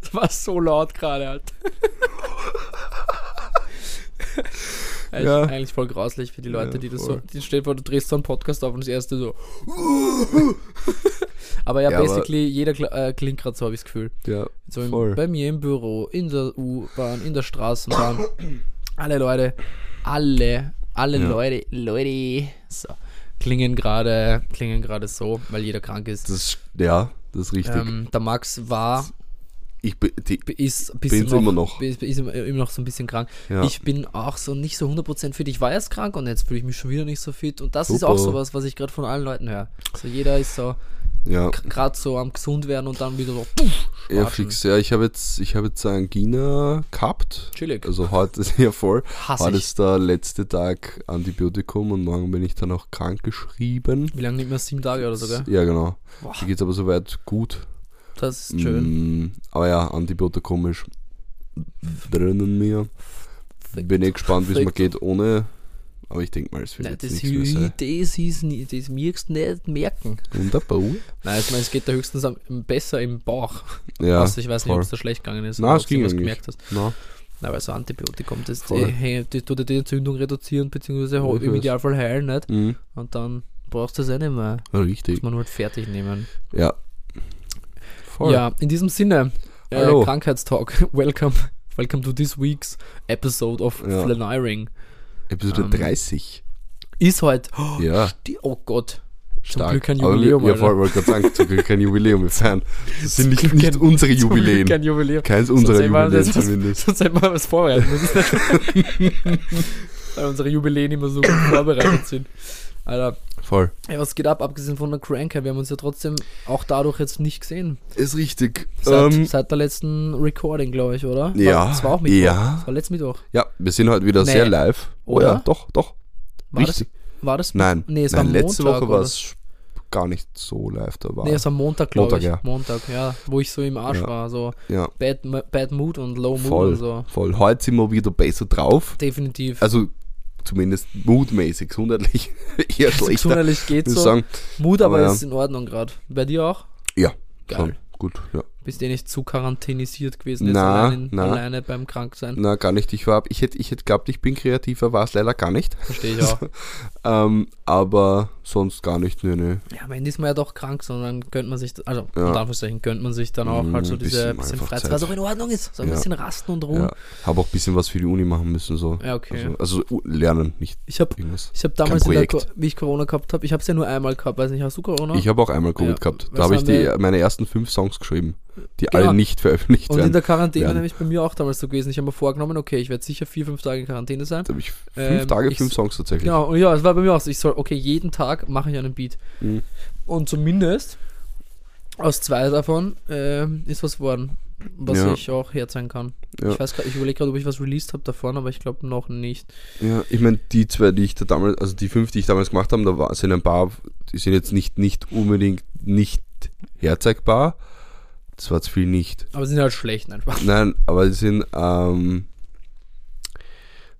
Das war so laut gerade. Eigentlich, Ja. eigentlich voll grauslich für die Leute, Ja, die das voll. so. Die dir vor, du drehst so einen Podcast auf und das erste so. aber ja, Ja, aber- basically, jeder kl äh, klingt gerade so, habe ich das Gefühl. Ja, So im, voll. bei mir im Büro, in der U-Bahn, in der Straßenbahn. alle Leute, alle, alle. Leute, Leute, so, klingen gerade, klingen gerade so, weil jeder krank ist. Das, ja, das ist richtig. Ähm, der Max war, ich bin, ist Bin's immer noch. Ist, ist immer, immer noch so ein bisschen krank. Ja. Ich bin auch so nicht so 100% fit. Ich war erst krank und jetzt fühle ich mich schon wieder nicht so fit. Und das ist Super. auch sowas, was ich gerade von allen Leuten höre. So jeder ist so ja, gerade so am gesund werden und dann wieder so puff, ja, fix. Ja, ich habe jetzt, ich habe jetzt Angina gehabt. Chillig. Also heute ist ja voll. Hass Heute ich. ist der letzte Tag Antibiotikum und morgen bin ich dann auch krank geschrieben. Wie lange nicht mehr? Sieben Tage oder so, gell? Ja, genau. Boah. Mir geht's aber soweit gut. Das ist schön. Mm, aber ja, Antibiotikum ist drinnen mir. Bin eh gespannt, wie es mir geht ohne. Aber ich denke mal, es wird Nein, jetzt das, nichts mehr sein. das ist das mirkst nicht merken. Wunderbar. Nein, ich meine, es geht da höchstens am, besser im Bauch. Ja, also ich weiß nicht, ob es da schlecht gegangen ist. Nein, es du ging was gemerkt hast. Na, Nein, weil so Antibiotikum, das, hey, das tut die Entzündung reduzieren, beziehungsweise Ja, im. Idealfall heilen, nicht? mhm. Und dann brauchst du es eh nicht mehr. Richtig. Muss man halt fertig nehmen. Ja. Voll. Ja, in diesem Sinne, äh. Krankheitstalk. Welcome, welcome to this week's episode of Ja. Flaniring. Episode Ähm, 30. Ist heute, oh, Ja, oh Gott, zum stark. Glück kein Jubiläum. Wir, ja, voll, wollte gerade sagen, zum Glück kein Jubiläum. Wir feiern. Das sind nicht, nicht kein- unsere Zum Jubiläen. Kein Jubiläum. Keins unserer Jubiläen das- das- zumindest. Sonst hätten wir was vorbereiten müssen. Weil unsere Jubiläen immer so gut vorbereitet sind. Alter, Voll. ja, was geht ab, abgesehen von der Cranker? Wir haben uns ja trotzdem auch dadurch jetzt nicht gesehen. Ist richtig. Seit, Ähm, seit der letzten Recording, glaube ich, oder? Ja, War, das war auch Mittwoch. ja. Das war letzten Mittwoch. ja, wir sind heute wieder Nee. sehr live. Oh ja, doch, doch. War richtig. das, war das? Nein, Nee, es Nein war letzte Montag, Woche war es gar nicht so live. Da war Nee, es war Montag, glaube ich. ja. Montag, ja. Wo ich so im Arsch Ja. war. So ja, bad, bad Mood und Low Mood voll, und so. voll. Heute sind wir wieder besser drauf. Definitiv. Also zumindest moodmäßig, gesundheitlich eher schlechter. Gesundheitlich geht so. sagen. Mut aber Aber ist in Ordnung gerade. Bei dir auch? Ja, Geil. schon. Gut, ja. Bist du nicht zu quarantänisiert gewesen jetzt Na, allein, na. alleine beim Kranksein? Na, gar nicht. Ich war, ich hätte, ich hätte glaubt, ich bin kreativer, war es leider gar nicht. Verstehe ich auch. Ähm, aber sonst gar nicht, nö, nö. ja, am Ende ist man ja doch krank, sondern gönnt man sich, also Ja. unter Anführungszeichen gönnt man sich dann auch Mm, halt so diese bisschen Freizeit, Zeit. was auch in Ordnung ist. So ein Ja. bisschen rasten und ruhen. Ja, habe auch ein bisschen was für die Uni machen müssen, so. Ja, okay. Also, also lernen, nicht Ich habe irgendwas. ich hab damals, in der, wie ich Corona gehabt habe, ich habe es ja nur einmal gehabt, weiß nicht, hast du Corona? Ich habe auch einmal Covid gehabt. Da habe ich die, meine ersten fünf Songs geschrieben, die Genau. alle nicht veröffentlicht und in werden. der Quarantäne werden. nämlich bei mir auch damals so gewesen. Ich habe mir vorgenommen, okay, ich werde sicher vier, fünf Tage in Quarantäne sein. Da habe ich fünf Ähm, Tage, ich- fünf Songs tatsächlich. Genau, und ja, es war bei mir auch so. Ich soll, okay, jeden Tag mache ich einen Beat. Mhm. Und zumindest aus zwei davon ähm, ist was geworden, was Ja. ich auch herzeigen kann. Ja. Ich weiß grad, ich überlege gerade, ob ich was released habe davon, aber ich glaube noch nicht. Ja, ich meine, die zwei, die ich da damals, also die fünf, die ich damals gemacht habe, da war, sind ein paar, die sind jetzt nicht, nicht unbedingt nicht herzeigbar. Das war zu viel nicht. Aber sie sind halt schlecht einfach. Nein, aber die sind, ähm,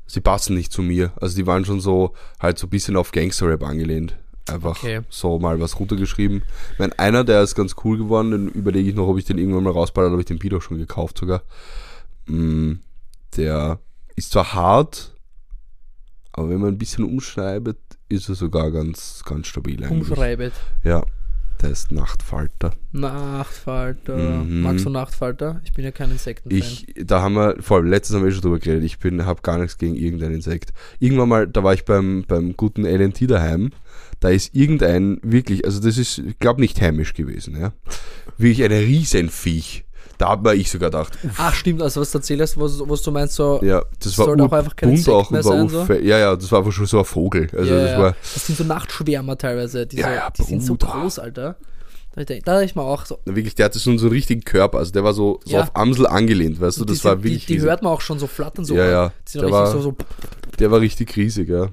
sie passen nicht zu mir. Also die waren schon so, halt so ein bisschen auf Gangster-Rap angelehnt. Einfach Okay. so mal was runtergeschrieben. Ich meine, einer, der ist ganz cool geworden, den überlege ich noch, ob ich den irgendwann mal rausballer, habe ich den auch schon gekauft sogar. Mm, der ist zwar hart, aber wenn man ein bisschen umschreibt, ist er sogar ganz, ganz stabil eigentlich. Umschreibet. Ja, der ist Nachtfalter. Nachtfalter. Mhm. Magst du Nachtfalter? Ich bin ja kein Insektenfan. Ich, da haben wir, vor allem letztes haben wir eh schon drüber geredet, ich bin, habe gar nichts gegen irgendein Insekt. Irgendwann mal, da war ich beim, beim guten LNT daheim, da ist irgendein, wirklich, also das ist, ich glaube nicht heimisch gewesen, ja. Wirklich ein Riesenviech. Da habe ich sogar gedacht, uff, Ach, stimmt, also was du erzählst, was, was du meinst, so. ja, das war auch einfach kein bunt auch war sein, so? Ja, ja, das war einfach schon so ein Vogel. Also ja, das ja. war, das sind so Nachtschwärmer teilweise. Die, Ja, ja, die sind so groß, Alter. Da, dachte ich mir auch so. wirklich, der hatte so, so einen richtigen Körper, also der war so, so Ja. auf Amsel angelehnt, weißt du, die, das war sind- wirklich die, die hört man auch schon so flattern so. Ja, ja. Die Der war- so, so Der war richtig riesig, ja.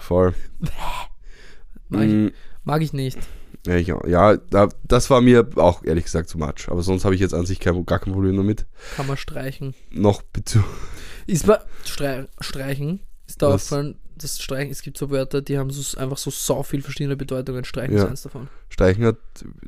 Voll. mag, ich, Mm, mag ich nicht. Ja, ja da, das war mir auch ehrlich gesagt zu much. Aber sonst habe ich jetzt an sich kein, gar kein Problem damit. Kann man streichen. Noch bitte. Ist bei Strei, Streichen, ist da aufgefallen, das Streichen, es gibt so Wörter, die haben so, einfach so sau viel verschiedene Bedeutungen. Streichen Ja. ist eins davon. Streichen hat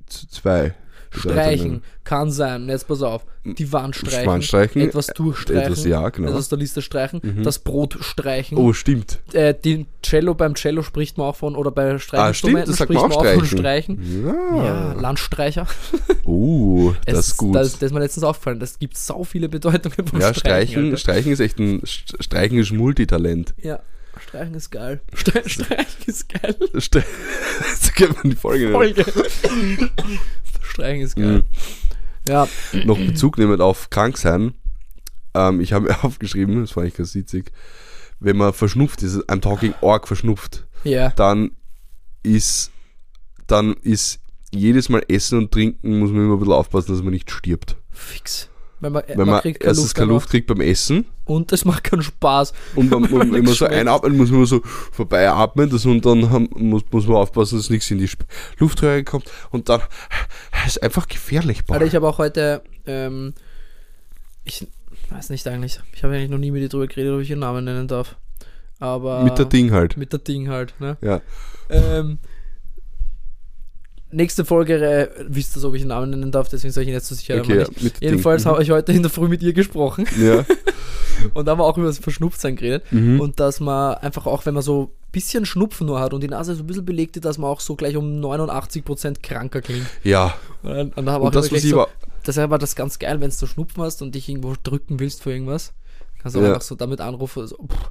zwei. Streichen kann sein, jetzt pass auf, die Wand streichen, Wand streichen, etwas durchstreichen, Etwas, ja, genau. etwas aus der Liste streichen, Mhm. das Brot streichen, Oh, stimmt. äh, den Cello, beim Cello spricht man auch von, oder bei Ah, Streichinstrumenten das sagt spricht man man auch auch von streichen. Streichen. Ja. Ja, Landstreicher. Oh, das ist gut. Das, das ist mir letztens aufgefallen. Das gibt sau viele Bedeutungen vom ja, Streichen. Streichen, Alter. Streichen ist echt ein, St- Streichen ist Multitalent. Ja, Streichen ist geil. Stre Streichen ist geil. Stre so kennt man die Folge. Folge. Streichen ist geil. Mhm. Ja, Noch Bezug nehmend auf krank sein. Ähm, ich habe mir aufgeschrieben, das fand ich ganz witzig, wenn man verschnupft ist, I'm talking arg verschnupft, ja. dann ist, dann ist jedes Mal Essen und Trinken muss man immer ein bisschen aufpassen, dass man nicht stirbt. Fix. Wenn man, Wenn man, kriegt keine erstens keine. Luft kriegt beim Essen Und es macht keinen Spaß. und man, man Weil immer so einatmen, muss man so vorbei atmen das, und dann haben, muss, muss man aufpassen, dass nichts in die Luftröhre kommt und dann ist einfach gefährlich. boah. Alter, ich habe auch heute, ähm, ich weiß nicht eigentlich, ich habe eigentlich noch nie mit dir drüber geredet, ob ich ihren Namen nennen darf. Aber. Mit der Ding halt. Mit der Ding halt, ne? Ja. Ähm, nächste Folge äh, wisst ihr, ob ich einen Namen nennen darf, deswegen soll ich ihn jetzt so sicher Okay, ja, Jedenfalls habe ich heute in der Früh mit ihr gesprochen Ja. und da haben wir auch über das Verschnupftsein geredet. Mhm. Und dass man einfach auch, wenn man so ein bisschen Schnupfen nur hat und die Nase so ein bisschen belegt ist, dass man auch so gleich um 89% kranker klingt. ja. Und, dann- und da haben wir auch das, gleich ich so, das ist aber das ganz geil, wenn du Schnupfen hast und dich irgendwo drücken willst für irgendwas. Kannst du auch Ja. einfach so damit anrufen. So, pff,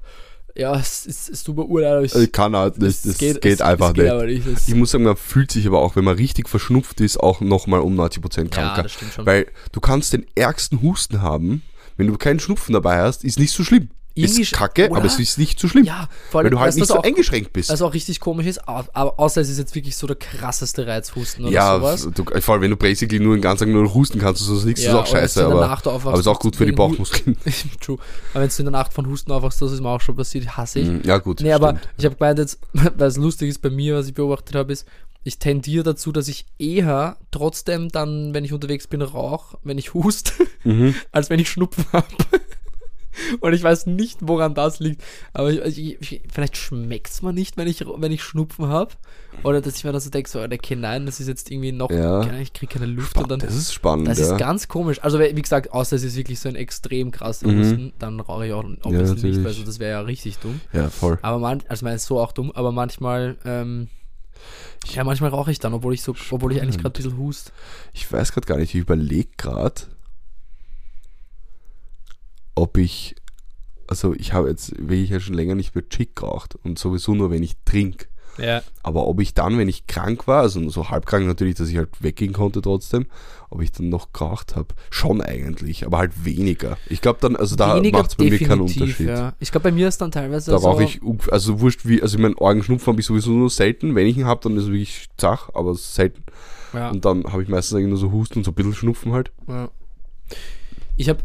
ja, es, ist es tut mir urleid, aber ich, ich kann halt nicht, das geht, es- einfach es geht nicht. nicht. Das, Ich muss sagen, man fühlt sich aber auch, wenn man richtig verschnupft ist, auch nochmal um 90% ja, kranker. das stimmt schon. Weil du kannst den ärgsten Husten haben, wenn du keinen Schnupfen dabei hast, ist nicht so schlimm. Ist kacke, oder? aber es ist nicht so schlimm. ja, vor allem, weil du halt nicht so auch, eingeschränkt bist. Was auch richtig komisch ist, aber außer es ist jetzt wirklich so der krasseste Reizhusten oder ja, sowas. du, vor allem wenn du basically nur den ganzen Tag nur husten kannst, sonst nichts, Ja, ist auch scheiße, aber, aufwachst aber ist auch gut für die Bauchmuskeln. True. Aber wenn du in der Nacht von Husten aufwachst, das ist mir auch schon passiert, hasse ich. Mhm, ja, gut. Nee, aber stimmt. ich habe gemeint jetzt, weil es lustig ist bei mir, was ich beobachtet habe, ist, ich tendiere dazu, dass ich eher trotzdem dann, wenn ich unterwegs bin, rauche, wenn ich hust, Mhm. als wenn ich Schnupfen habe. Und ich weiß nicht, woran das liegt. Aber ich, ich, ich, vielleicht schmeckt es mir nicht, wenn ich, wenn ich Schnupfen habe. Oder dass ich mir dann so denke, so, okay, nein, das ist jetzt irgendwie noch, Ja. ich kriege keine Luft. Und dann, Das ist spannend, das ja. ist ganz komisch. Also, wie gesagt, außer es ist wirklich so ein extrem krasser Mhm. Husten, dann rauche ich auch obviously nicht, natürlich. weil so, das wäre ja richtig dumm. ja, voll. Aber man, also man ist so auch dumm, aber manchmal, ähm, ja, manchmal rauche ich dann, obwohl ich so, obwohl ich eigentlich gerade ein bisschen hust. Ich weiß gerade gar nicht, ich überlege gerade, ob ich, also ich habe jetzt wirklich ja schon länger nicht mehr Chick geraucht und sowieso nur, wenn ich trinke. Ja. Aber ob ich dann, wenn ich krank war, also so halb krank natürlich, dass ich halt weggehen konnte trotzdem, ob ich dann noch geraucht habe, schon eigentlich, aber halt weniger. Ich glaube dann, also da macht es bei mir keinen Unterschied. Ja. Ich glaube, bei mir ist dann teilweise Da so, rauche ich, also wurscht wie, also ich meine, Orgenschnupfen habe ich sowieso nur selten. Wenn ich ihn habe, dann ist es wirklich zach, aber selten. ja, Und dann habe ich meistens eigentlich nur so Husten und so ein bisschen Schnupfen halt. ja. Ich habe,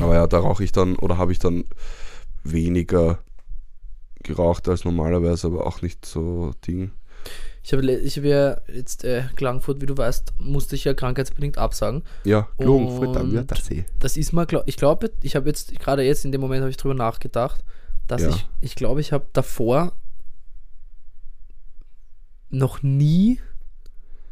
Aber ja, da rauche ich dann oder habe ich dann weniger geraucht als normalerweise, aber auch nicht so Ding. ich habe, ich habe ja jetzt äh, Klagenfurt, wie du weißt, musste ich ja krankheitsbedingt absagen. Ja, dann wird das eh. Das ist mal, glaub, ich glaube, ich habe jetzt, gerade jetzt in dem Moment habe ich drüber nachgedacht, dass Ja. ich, ich glaube, ich habe davor noch nie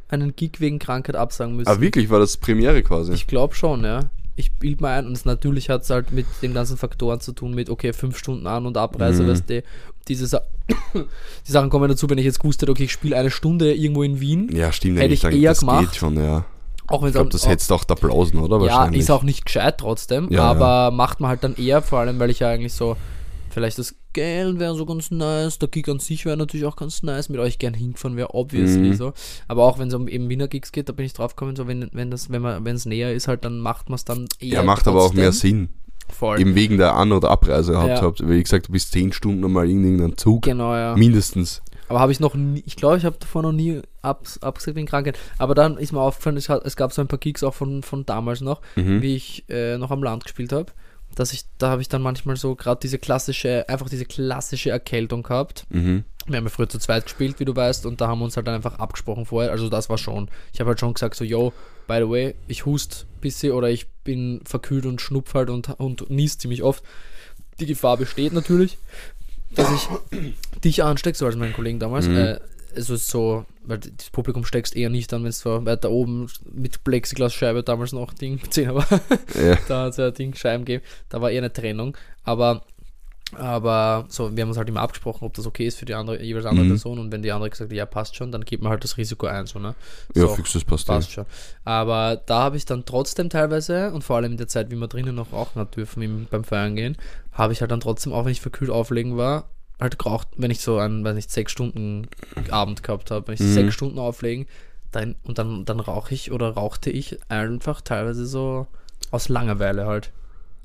einen Gig wegen Krankheit absagen müssen. Ah, wirklich, war das Premiere quasi? Ich glaube schon, ja. Ich bild mal ein und es, natürlich hat es halt mit den ganzen Faktoren zu tun, mit, okay, fünf Stunden An- und Abreise, Mhm. weißt du, diese Sa die Sachen kommen dazu, wenn ich jetzt gewusst hätte, okay, ich spiele eine Stunde irgendwo in Wien, ja, stimmt Hätte ich eher das gemacht. geht schon, ja. auch Ich glaube, das hättest du auch da Applausen, oder? Ja, Wahrscheinlich. ist auch nicht gescheit trotzdem, Ja, aber macht man halt dann eher, vor allem, weil ich ja eigentlich so, vielleicht das Geld wäre so ganz nice, der Gig an sich wäre natürlich auch ganz nice, mit euch gern hingefahren wäre, obviously Mhm. so. Aber auch wenn es um eben Wiener Gigs geht, da bin ich drauf gekommen, so wenn, wenn das, wenn man, wenn es näher ist, halt, dann macht man es dann eher. Ja, macht aber auch mehr trotzdem. Sinn. Voll. Eben wegen der An- oder Abreise. Habt, Ja. habt, wie gesagt, du bist zehn Stunden mal in irgendeinem Zug. Genau, ja. Mindestens. Aber habe ich noch nie, ich glaube, ich habe davor noch nie abs, abgesagt wegen Krankheit. Aber dann ist mir aufgefallen, es, hat, es gab so ein paar Gigs auch von, von damals noch, Mhm. wie ich äh, noch am Land gespielt habe. Dass ich, da habe ich dann manchmal so gerade diese klassische, einfach diese klassische Erkältung gehabt. Mhm. Wir haben ja früher zu zweit gespielt, wie du weißt, und da haben wir uns halt dann einfach abgesprochen vorher. Also das war schon. Ich habe halt schon gesagt, so, yo, by the way, ich hust ein bisschen oder ich bin verkühlt und schnupf halt und, und nies ziemlich oft. Die Gefahr besteht natürlich. dass ich dich anstecke, so als meinen Kollegen damals. Mhm. Äh, also so, weil das Publikum steckst eher nicht an, wenn es so weiter oben mit Plexiglasscheibe damals noch Ding 10 aber Ja. da hat es ja Ding Scheiben gegeben. Da war eher eine Trennung. Aber aber so, wir haben uns halt immer abgesprochen, ob das okay ist für die andere, jeweils andere Mhm. Person und wenn die andere gesagt hat, ja, passt schon, dann gibt man halt das Risiko ein, so, ne? Ja, So, fix, das passt. ja. passt schon. Aber da habe ich dann trotzdem teilweise, und vor allem in der Zeit, wie wir drinnen noch rauchen hat dürfen im, beim Feiern gehen, habe ich halt dann trotzdem, auch wenn ich verkühlt auflegen war, halt geraucht, wenn ich so einen, weiß nicht, sechs Stunden Abend gehabt habe, wenn ich Mhm. sechs Stunden auflegen, dann, und dann, dann rauche ich oder rauchte ich einfach teilweise so aus Langeweile halt.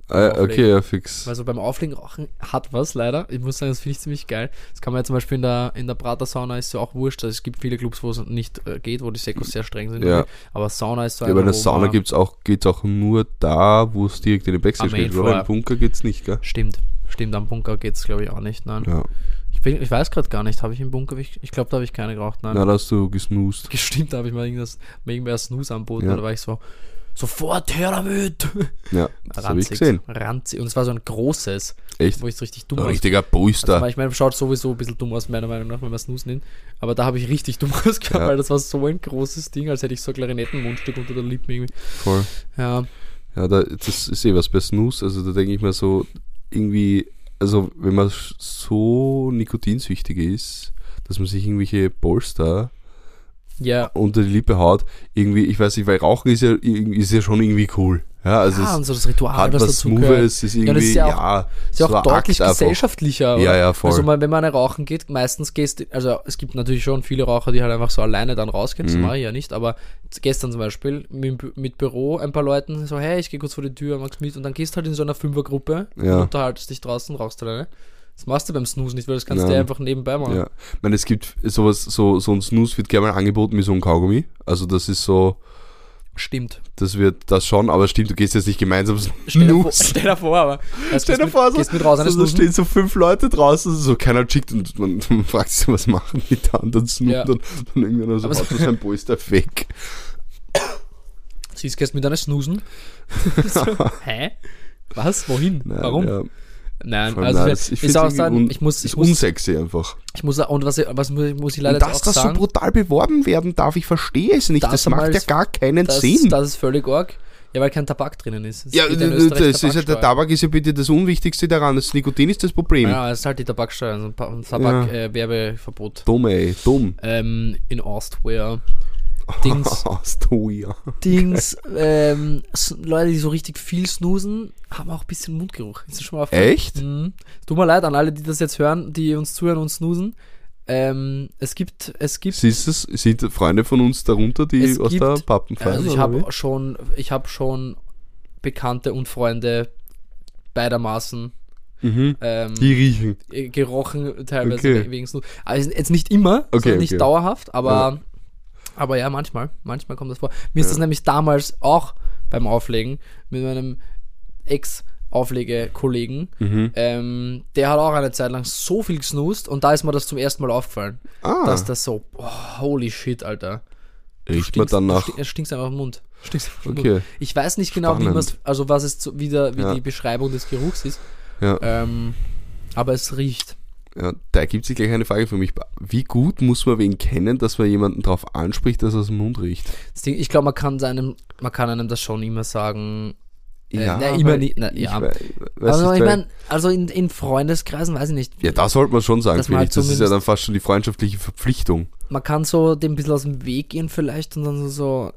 Ah, ja, Auflegen. okay, ja, fix. Also beim Auflegen rauchen hat was leider. Ich muss sagen, das finde ich ziemlich geil. Das kann man ja zum Beispiel in der, in der Prater-Sauna ist ja auch wurscht. Also es gibt viele Clubs, wo es nicht äh, geht, wo die Sekos sehr streng sind. Ja. Aber Sauna ist so Ja, bei der Sauna man- gibt's auch, nur da, wo es direkt in den Backstage geht? Mainfloor. Im Bunker geht's nicht, gell? Stimmt. Stimmt, am Bunker geht es glaube ich auch nicht. Nein. Ja. Ich, bin, ich weiß gerade gar nicht, habe ich im Bunker, ich, ich glaube, da habe ich keine geraucht. Nein. Na, da hast du gesnoost. Gestimmt, da habe ich mal irgendwas, mir irgendwer Snooze anboten, Ja. da war ich so, sofort her damit. Ja, das habe ich gesehen. Ranzig. Und es war so ein großes, Echt? wo ich es richtig dumm Ein aus- richtiger Also, Booster. ich meine, schaut sowieso ein bisschen dumm aus, meiner Meinung nach, wenn man Snooze nimmt. Aber da habe ich richtig dumm ausgehabt, Ja. weil das war so ein großes Ding, als hätte ich so ein Klarinettenmundstück unter der Lippe irgendwie. Voll. Ja, Ja, da, das ist eh was bei Snooze. Also da denke ich mir so, irgendwie, also wenn man so nikotinsüchtig ist, dass man sich irgendwelche Polster ja. unter die Lippe haut, irgendwie, ich weiß nicht, weil Rauchen ist ja, irgendwie- ist ja schon irgendwie cool. Ja, also ja, es und so das Ritual, hat was was dazu gehört. Ist das irgendwie, ist ja ja, auch- Ist ja auch deutlich Akt gesellschaftlicher? Ja, ja, voll. Also wenn man rauchen geht, meistens gehst du, also es gibt natürlich schon viele Raucher, die halt einfach so alleine dann rausgehen, das Mhm. mache ich ja nicht, aber gestern zum Beispiel mit, mit Büro ein paar Leuten so, hey, ich gehe kurz vor die Tür, magst du mit? Und dann gehst du halt in so einer Fünfergruppe Ja. und unterhaltest dich draußen, rauchst alleine. Das machst du beim Snooze nicht, weil das kannst du Nein. dir einfach nebenbei machen. Ja. Ich meine, es gibt sowas, so, so ein Snooze wird gerne mal angeboten wie so ein Kaugummi. Also das ist so, Stimmt. das wird das schon, aber stimmt, du gehst jetzt nicht gemeinsam Stell dir, vor, stell dir vor, aber. Also Stell dir vor, so, mit raus, so, da stehen so fünf Leute draußen, so keiner chickt und man, man fragt sich, was machen die da und dann snooten Ja. und dann irgendwann so, Aber so- so sein Polster weg. Siehst, gehst mit einer Snoozen. so, hä? Was? Wohin? Nein, Warum? Ja, Nein, vor allem, also nein, ich, ich ich, sagen, ich muss, ich ist muss, unsexy einfach. ich muss, und was, was muss, muss ich leider Und dass das so sagen, brutal beworben werden darf, ich verstehe es nicht. Das Das, macht ja gar keinen das, Sinn. das ist völlig arg. Ja, weil kein Tabak drinnen ist. Es ja, in das ist ja, der. Tabak ist ja bitte das Unwichtigste daran. Das Nikotin ist das Problem. Ja, es ist halt die Tabaksteuer, also ein Tabak-Werbeverbot. Dumm, ey, dumm. ähm, in Austria. Dings, Astoria. Dings, ähm, Leute, die so richtig viel snoosen, haben auch ein bisschen Mundgeruch. Ist das schon mal aufgefallen? Echt? Mhm. Tut mir leid an alle, die das jetzt hören, die uns zuhören und snoosen. Ähm, es gibt, es gibt, Siehst es, sind Freunde von uns darunter, die aus gibt- der Pappen feiern? also ich habe schon, ich habe schon Bekannte und Freunde beidermaßen Mhm. ähm, Die riechen. äh, gerochen, teilweise Okay. we- wegen Snooze. Also jetzt nicht immer, Okay, nicht okay. dauerhaft, aber. Aber ja, manchmal, manchmal kommt das vor. Mir ist das nämlich damals auch beim Auflegen mit meinem Ex-Auflegekollegen, Mhm. ähm, der hat auch eine Zeit lang so viel gesnoost und da ist mir das zum ersten Mal aufgefallen, Ah, dass das so, boah, holy shit, Alter. Riecht man dann nach. Es stinkt einfach im Mund. Stinkst einfach im Mund. Okay, Ich weiß nicht genau, wie Spannend. man's, also was es wie, der, wie Ja. die Beschreibung des Geruchs ist, ja. ähm, aber es riecht. Ja. Da gibt sich gleich eine Frage für mich. Wie gut muss man wen kennen, dass man jemanden darauf anspricht, dass er aus dem Mund riecht? Ding, ich glaube, man kann seinem, man kann einem das schon immer sagen. Äh, Ja, na, immer nicht, na, ja. weiß Also ich meine, also in, in Freundeskreisen weiß ich nicht. ja, da sollte man schon sagen, man finde ich. halt Das ist ja dann fast schon die freundschaftliche Verpflichtung. Man kann so dem ein bisschen aus dem Weg gehen vielleicht und dann so, so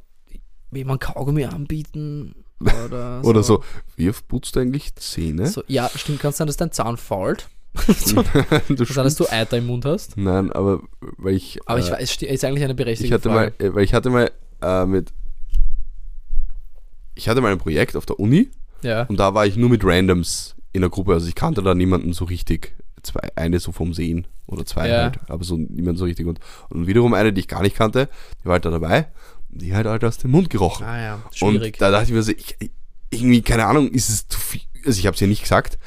jemand Kaugummi anbieten oder so. Oder so, wie oft putzt du eigentlich Zähne? so ja, stimmt, kann es sein, dass dein Zahn fault. du Kann sein, dass du Eiter im Mund hast. Nein, aber weil ich. Aber ich äh, weiß, es ist eigentlich eine berechtigte ich hatte Frage. mal, äh, weil ich hatte mal äh, mit. Ich hatte mal ein Projekt auf der Uni ja. und da war ich nur mit Randoms in der Gruppe. Also ich kannte da niemanden so richtig. Zwei, eine so vom Sehen oder zwei Ja. halt, aber so niemand so richtig. Und, und wiederum eine, die ich gar nicht kannte, die war halt da dabei. Und die hat halt aus dem Mund gerochen. Ah ja, schwierig. Und da dachte ich mir so, ich, irgendwie, keine Ahnung, ist es zu viel, also ich habe es ja nicht gesagt,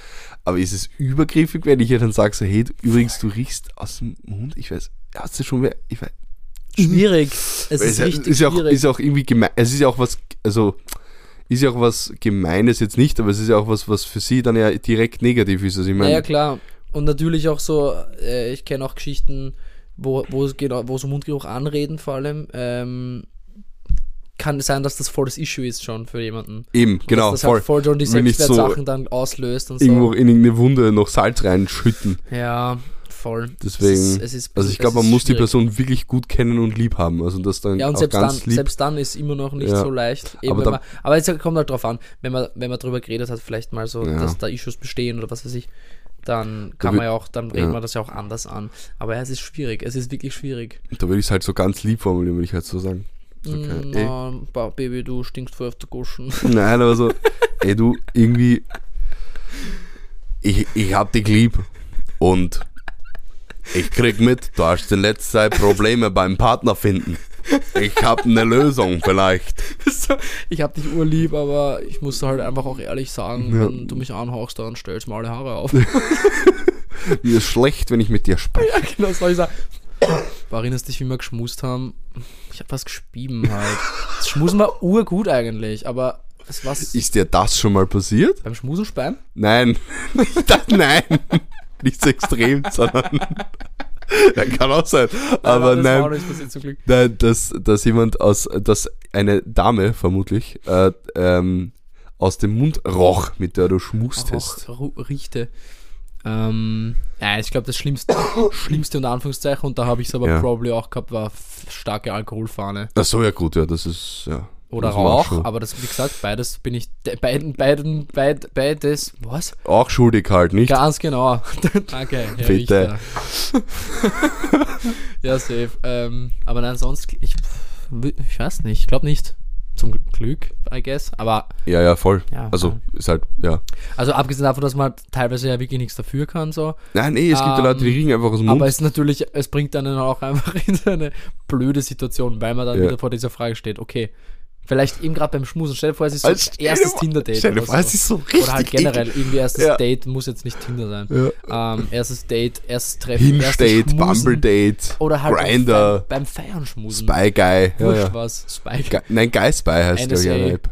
aber ist es übergriffig, wenn ich ihr dann sage, so, hey, du, übrigens, du riechst aus dem Mund, ich weiß, hast du schon mehr, ich weiß, schwierig. Es ist ja- richtig ist ja auch, schwierig. ist ja auch irgendwie gemein, es ist ja auch was, also, ist ja auch was Gemeines jetzt nicht, aber es ist ja auch was, was für sie dann ja direkt negativ ist. Also ich ja, meine, ja, klar. Und natürlich auch so, äh, ich kenne auch Geschichten, wo, wo es genau, wo so Mundgeruch anreden vor allem, ähm, kann sein, dass das voll das Issue ist schon für jemanden. Eben, genau, dass das voll. Halt voll schon die Wenn ich so Selbstwertsachen dann auslöst und so. Irgendwo in irgendeine Wunde noch Salz reinschütten. Ja, voll. Deswegen, Es ist, es ist, Also ich es glaube, man muss die schwierig. Person wirklich gut kennen und lieb haben. Also das dann Ja, und auch selbst dann, lieb. selbst dann ist immer noch nicht Ja. so leicht. Eben, Aber aber, da- man, aber es kommt halt drauf an, wenn man, wenn man drüber geredet hat, vielleicht mal so, Ja. dass da Issues bestehen oder was weiß ich, dann kann wür- man ja auch, dann redet ja. man das ja auch anders an. Aber ja, es ist schwierig, es ist wirklich schwierig. Da würde ich es halt so ganz lieb formulieren, würde ich halt so sagen. So, Mm, okay, ey. Baby, du stinkst voll auf der Goschen. Nein, aber so, ey du, irgendwie, ich, ich hab dich lieb und ich krieg mit, du hast in letzter Zeit Probleme beim Partner finden. Ich hab eine Lösung vielleicht. Ich hab dich urlieb, aber ich muss halt einfach auch ehrlich sagen, Ja. wenn du mich anhauchst, dann stellst du mal alle Haare auf. Mir ist schlecht, wenn ich mit dir spreche. ja, genau, soll ich sagen. Du erinnerst dich, wie wir geschmust haben? Ich hab was gespieben halt. Das Schmusen war urgut eigentlich, aber es war Ist dir das schon mal passiert? beim Schmusen Speim? Nein. Nein. Nicht so extrem, sondern. Ja, kann auch sein. Aber das war auch nein. passiert. Nein, dass, dass jemand aus, dass eine Dame vermutlich äh, ähm, aus dem Mund roch, mit der du schmustest. Auch Ru- Richte. Ähm, ja, ich glaube, das Schlimmste, Schlimmste unter Anführungszeichen, und da habe ich es aber Ja. probably auch gehabt, war starke Alkoholfahne. Ach so, ja gut, ja, das ist, ja. Oder das Rauch, aber das, wie gesagt, beides bin ich, de- beiden, beiden, beid, beides, was? Auch schuldig halt, nicht? Ganz genau. Danke, Herr Bitte. Ja, safe. Ähm, aber nein, sonst, ich, ich weiß nicht, ich glaube nicht. Zum Glück, I guess. Aber, Ja, ja, voll. Ja, also, voll. ist halt, ja. also abgesehen davon, dass man teilweise ja wirklich nichts dafür kann, so. Nein, nee, es gibt ja Ähm, Leute, die riechen einfach aus dem Aber Mund. es ist natürlich, es bringt einen auch einfach in so eine blöde Situation, weil man dann Ja. wieder vor dieser Frage steht, okay, vielleicht eben gerade beim Schmusen, stell dir vor, es ist so Also, das erstes Tinder-Date. Stell dir oder vor, es ist so richtig. Oder halt generell irgendwie erstes Ja. Date, muss jetzt nicht Tinder sein. Ja. Ähm, erstes Date, erstes Treffen, Schmusen. Bumble-Date, Oder halt Grindr, beim, beim Feiern schmusen. Spy Guy. Ja, Wurscht ja. was. Spy, Ge Nein, Guy Spy heißt, NSA. eine App.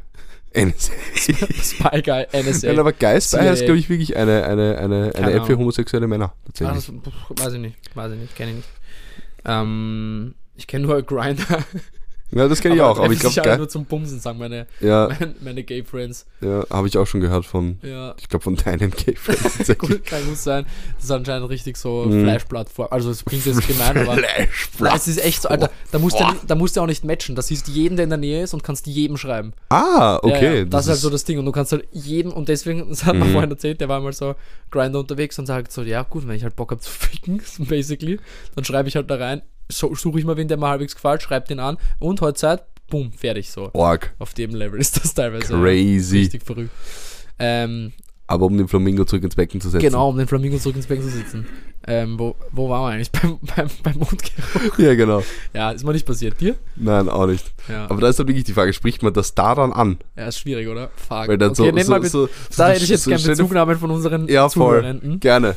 NSA. Spy Guy, NSA. Nein, aber Guy Spy heißt, glaube ich, wirklich eine, eine, eine, eine App für homosexuelle Männer. ah, Tatsächlich. das, pff, weiß ich nicht, weiß ich nicht, kenne ich nicht. Ähm, ich kenne nur Grinder. Ja, das kenne ich auch, aber ich glaube. Guy. nur zum Bumsen, sagen meine, Ja, meine, meine Gay Friends. ja habe ich auch schon gehört von, Ja. ich glaube, von deinen Gay Friends. Gut, kann gut sein. Das ist anscheinend richtig so Mhm. Fleischplattform. Also es klingt jetzt gemein, aber Fleischblatt. es ist echt so, Alter. Da musst, du, da musst du auch nicht matchen. Da siehst du jeden, der in der Nähe ist und kannst jedem schreiben. Ah, okay. Ja, ja, das, ist halt so das Ding. Und du kannst halt jedem, und deswegen, das hat Mhm. vorhin erzählt, der war mal so Grinder unterwegs und sagt so, ja gut, wenn ich halt Bock habe zu ficken, basically, dann schreibe ich halt da rein, so, suche ich mal wen, der mir halbwegs gefällt, schreibe den an und heute Zeit, bumm, fertig so. Org. Auf dem Level ist das teilweise. Crazy. Richtig verrückt. Ähm, Aber um den Flamingo zurück ins Becken zu setzen. genau, um den Flamingo zurück ins Becken zu sitzen. Ähm, wo, wo waren wir eigentlich? Beim, beim, beim Mundgeruch. Ja, genau. Ja, ist mir nicht passiert. Dir? Nein, auch nicht. Ja. Aber da ist halt wirklich die Frage, spricht man das da dann an? ja, ist schwierig, oder? Fuck. Weil dann okay, so, so, mal bitte- so, da so- hätte ich jetzt so gerne Bezugnahmen von unseren Ja, voll. Gerne.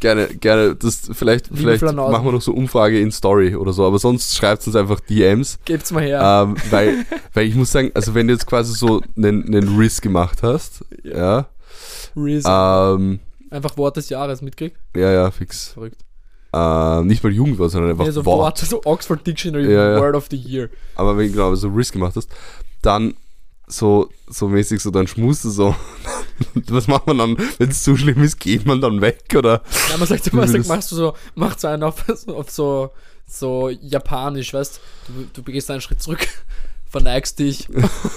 Gerne, gerne. Das, vielleicht Liebe vielleicht machen wir noch so Umfrage in Story oder so, aber sonst schreibt uns einfach DMs. Gebt's mal her. Ähm, weil, weil ich muss sagen, also wenn du jetzt quasi so einen, einen Riss gemacht hast, ja, Riz. ähm, Einfach Wort des Jahres mitkriegt. ja, ja, fix. Verrückt. Ähm, nicht mal Jugendwort, sondern einfach Nee, so Wort. Wort, so Oxford Dictionary Ja, ja. Word of the Year. Aber wenn du genau so Riss gemacht hast, dann so, so mäßig so, dann schmust du so. Was macht man dann, wenn es zu schlimm ist, geht man dann weg oder? Ja, man sagt, will sagt das- machst du so, macht so einen auf, auf so, so japanisch, weißt du, du begehst einen Schritt zurück, verneigst dich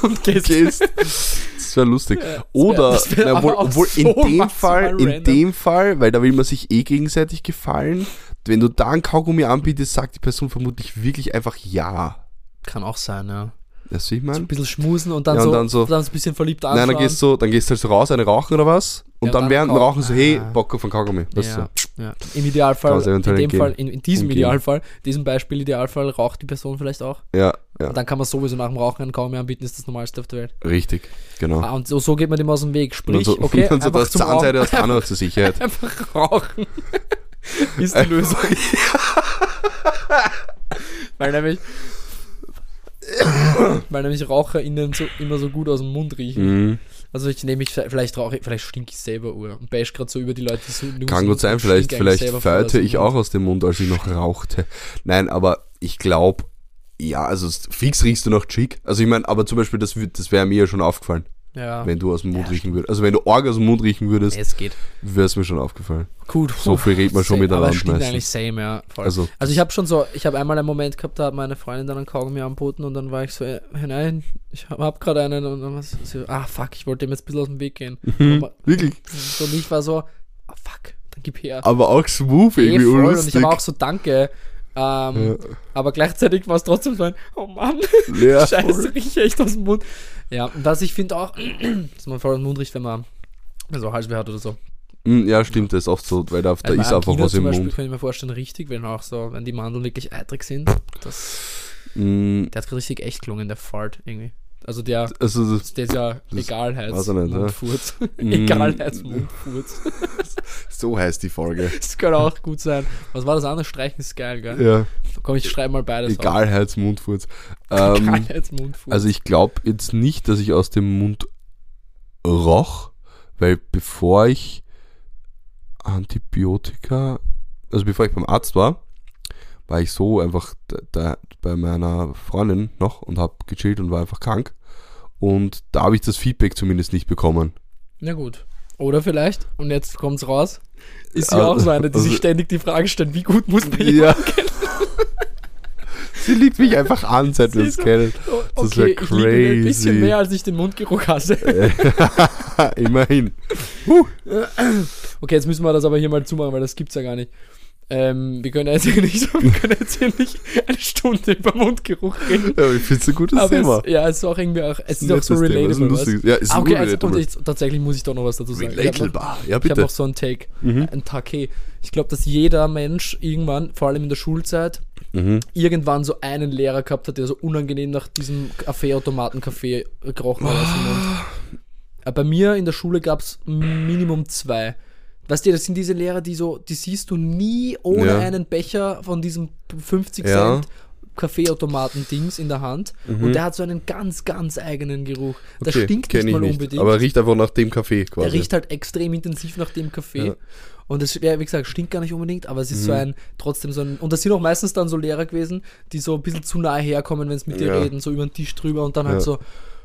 und gehst. Gehst. Das wäre lustig. Ja, das Oder, wär- das wär na, obwohl, obwohl in so dem Fall, in random. dem Fall, weil da will man sich eh gegenseitig gefallen, wenn du da ein Kaugummi anbietest, sagt die Person vermutlich wirklich einfach ja. Kann auch sein, ja. Du, wie ich So ein bisschen schmusen und dann, Ja, und so, dann so- dann so ein bisschen verliebt Nein, anschauen. dann gehst du, dann gehst du halt so raus, eine rauchen oder was? Und Ja, dann dann während dem Rauchen so, hey, Ah. Bock auf ein Kaugummi. Das ja, so. ja. Im Idealfall, in dem entgehen. Fall, in, in diesem Entgehen. Idealfall, diesem Beispiel Idealfall raucht die Person vielleicht auch. Ja, ja, Und dann kann man sowieso nach dem Rauchen einen Kaugummi anbieten, ist das Normalste auf der Welt. richtig, genau. Ah, und so, so geht man dem aus dem Weg. und Sprich, so, okay, und dann so einfach das zum Zahnseide aus Anna zur Sicherheit. Einfach rauchen ist die Lösung. weil nämlich weil nämlich RaucherInnen so, immer so gut aus dem Mund riechen. Mhm. Also ich nehme mich, vielleicht rauche ich, vielleicht stinke ich selber Uhr und bash gerade so über die Leute, so Kann gut sein, vielleicht, vielleicht feuerte ich auch aus dem Mund, als ich noch rauchte. Nein, aber ich glaube, ja, also fix riechst du noch chic. Also ich meine, aber zum Beispiel, das, das wäre mir ja schon aufgefallen, Ja, wenn du aus dem Mund riechen würdest. Also wenn du arg aus dem Mund riechen würdest, es geht. wäre es mir schon aufgefallen. Gut. So viel redet man schon Same, miteinander Aber stimmt meistens. eigentlich same, ja. Voll. Also, Also ich habe schon so, ich habe einmal einen Moment gehabt, da hat meine Freundin dann einen Kaugummi anboten und dann war ich so, äh, nein, ich habe hab gerade einen und dann war sie so, ah fuck, ich wollte ihm jetzt ein bisschen aus dem Weg gehen. Aber wirklich. so und ich war so, ah fuck, dann gib her. Aber auch smooth, Eh, irgendwie voll, und ich habe auch so danke. Ähm, Aber gleichzeitig war es trotzdem so ein, oh Mann, Ja, scheiße, rieche echt aus dem Mund. Ja, und was ich finde auch, dass man voll aus dem Mund riecht, wenn man so Halsweh hat oder so. Mm, Ja, stimmt, das ist oft so, weil da, da ist einfach was im Beispiel Mund. kann ich mir vorstellen, richtig, wenn auch so, wenn die Mandeln wirklich eitrig sind. Das, Mm, der hat richtig echt gelungen, der Fart irgendwie. Also der, Also, das, der ist ja das Egalheits weiß ich nicht, ja. Mundfurz. Mm. Egalheits Mundfurz. so heißt die Folge. Das kann auch gut sein. Was war das andere? Streichen ist geil, gell? Ja, Komm, ich schreibe mal beides auf. Egalheits Mundfurz. Ähm, Egalheits Mundfurz. also ich glaube jetzt nicht, dass ich aus dem Mund roch, weil bevor ich Antibiotika, also bevor ich beim Arzt war, war ich so einfach da, da bei meiner Freundin noch und habe gechillt und war einfach krank. Und da habe ich das Feedback zumindest nicht bekommen. Na gut. Oder vielleicht, und jetzt kommt's raus, ist sie Ah, auch so eine, die sich also- ständig die Frage stellt, wie gut muss man Ja. Sie liegt mich einfach an, seit wir uns so- kennen. Oh, Das Okay, wär ich liebe ihn ein bisschen crazy. mehr, als ich den Mundgeruch hasse. Immerhin. Okay, jetzt müssen wir das aber hier mal zumachen, weil das gibt's ja gar nicht. Ähm, wir können jetzt hier nicht, wir können jetzt hier nicht eine Stunde über Mundgeruch reden. Ja, ich finde es ein gutes Aber Thema. es, ja, es ist auch irgendwie auch, es ist auch so ist relatable. lustiges- Ja, ist Ah, okay, also, und ich, tatsächlich muss ich doch noch was dazu sagen. Relatable. Ja, Ich habe bitte. noch so einen Take, Mhm. ein Take. Ich glaube, dass jeder Mensch irgendwann, vor allem in der Schulzeit, Mhm. irgendwann so einen Lehrer gehabt hat, der so unangenehm nach diesem Kaffeeautomaten-Kaffee gerochen hat. Äh, Bei mir in der Schule gab es Minimum zwei. Weißt du, das sind diese Lehrer, die so, die siehst du nie ohne Ja. einen Becher von diesem 50 Ja. Cent Kaffeeautomaten-Dings in der Hand. Und der hat so einen ganz, ganz eigenen Geruch. Der Okay, stinkt nicht ich mal unbedingt. Aber riecht einfach nach dem Kaffee quasi. Der riecht halt extrem intensiv nach dem Kaffee. Ja. Und es, ja, wie gesagt, stinkt gar nicht unbedingt, aber es ist Mhm. so ein, trotzdem so ein, und das sind auch meistens dann so Lehrer gewesen, die so ein bisschen zu nahe herkommen, wenn es mit dir Ja. reden, so über den Tisch drüber und dann halt so,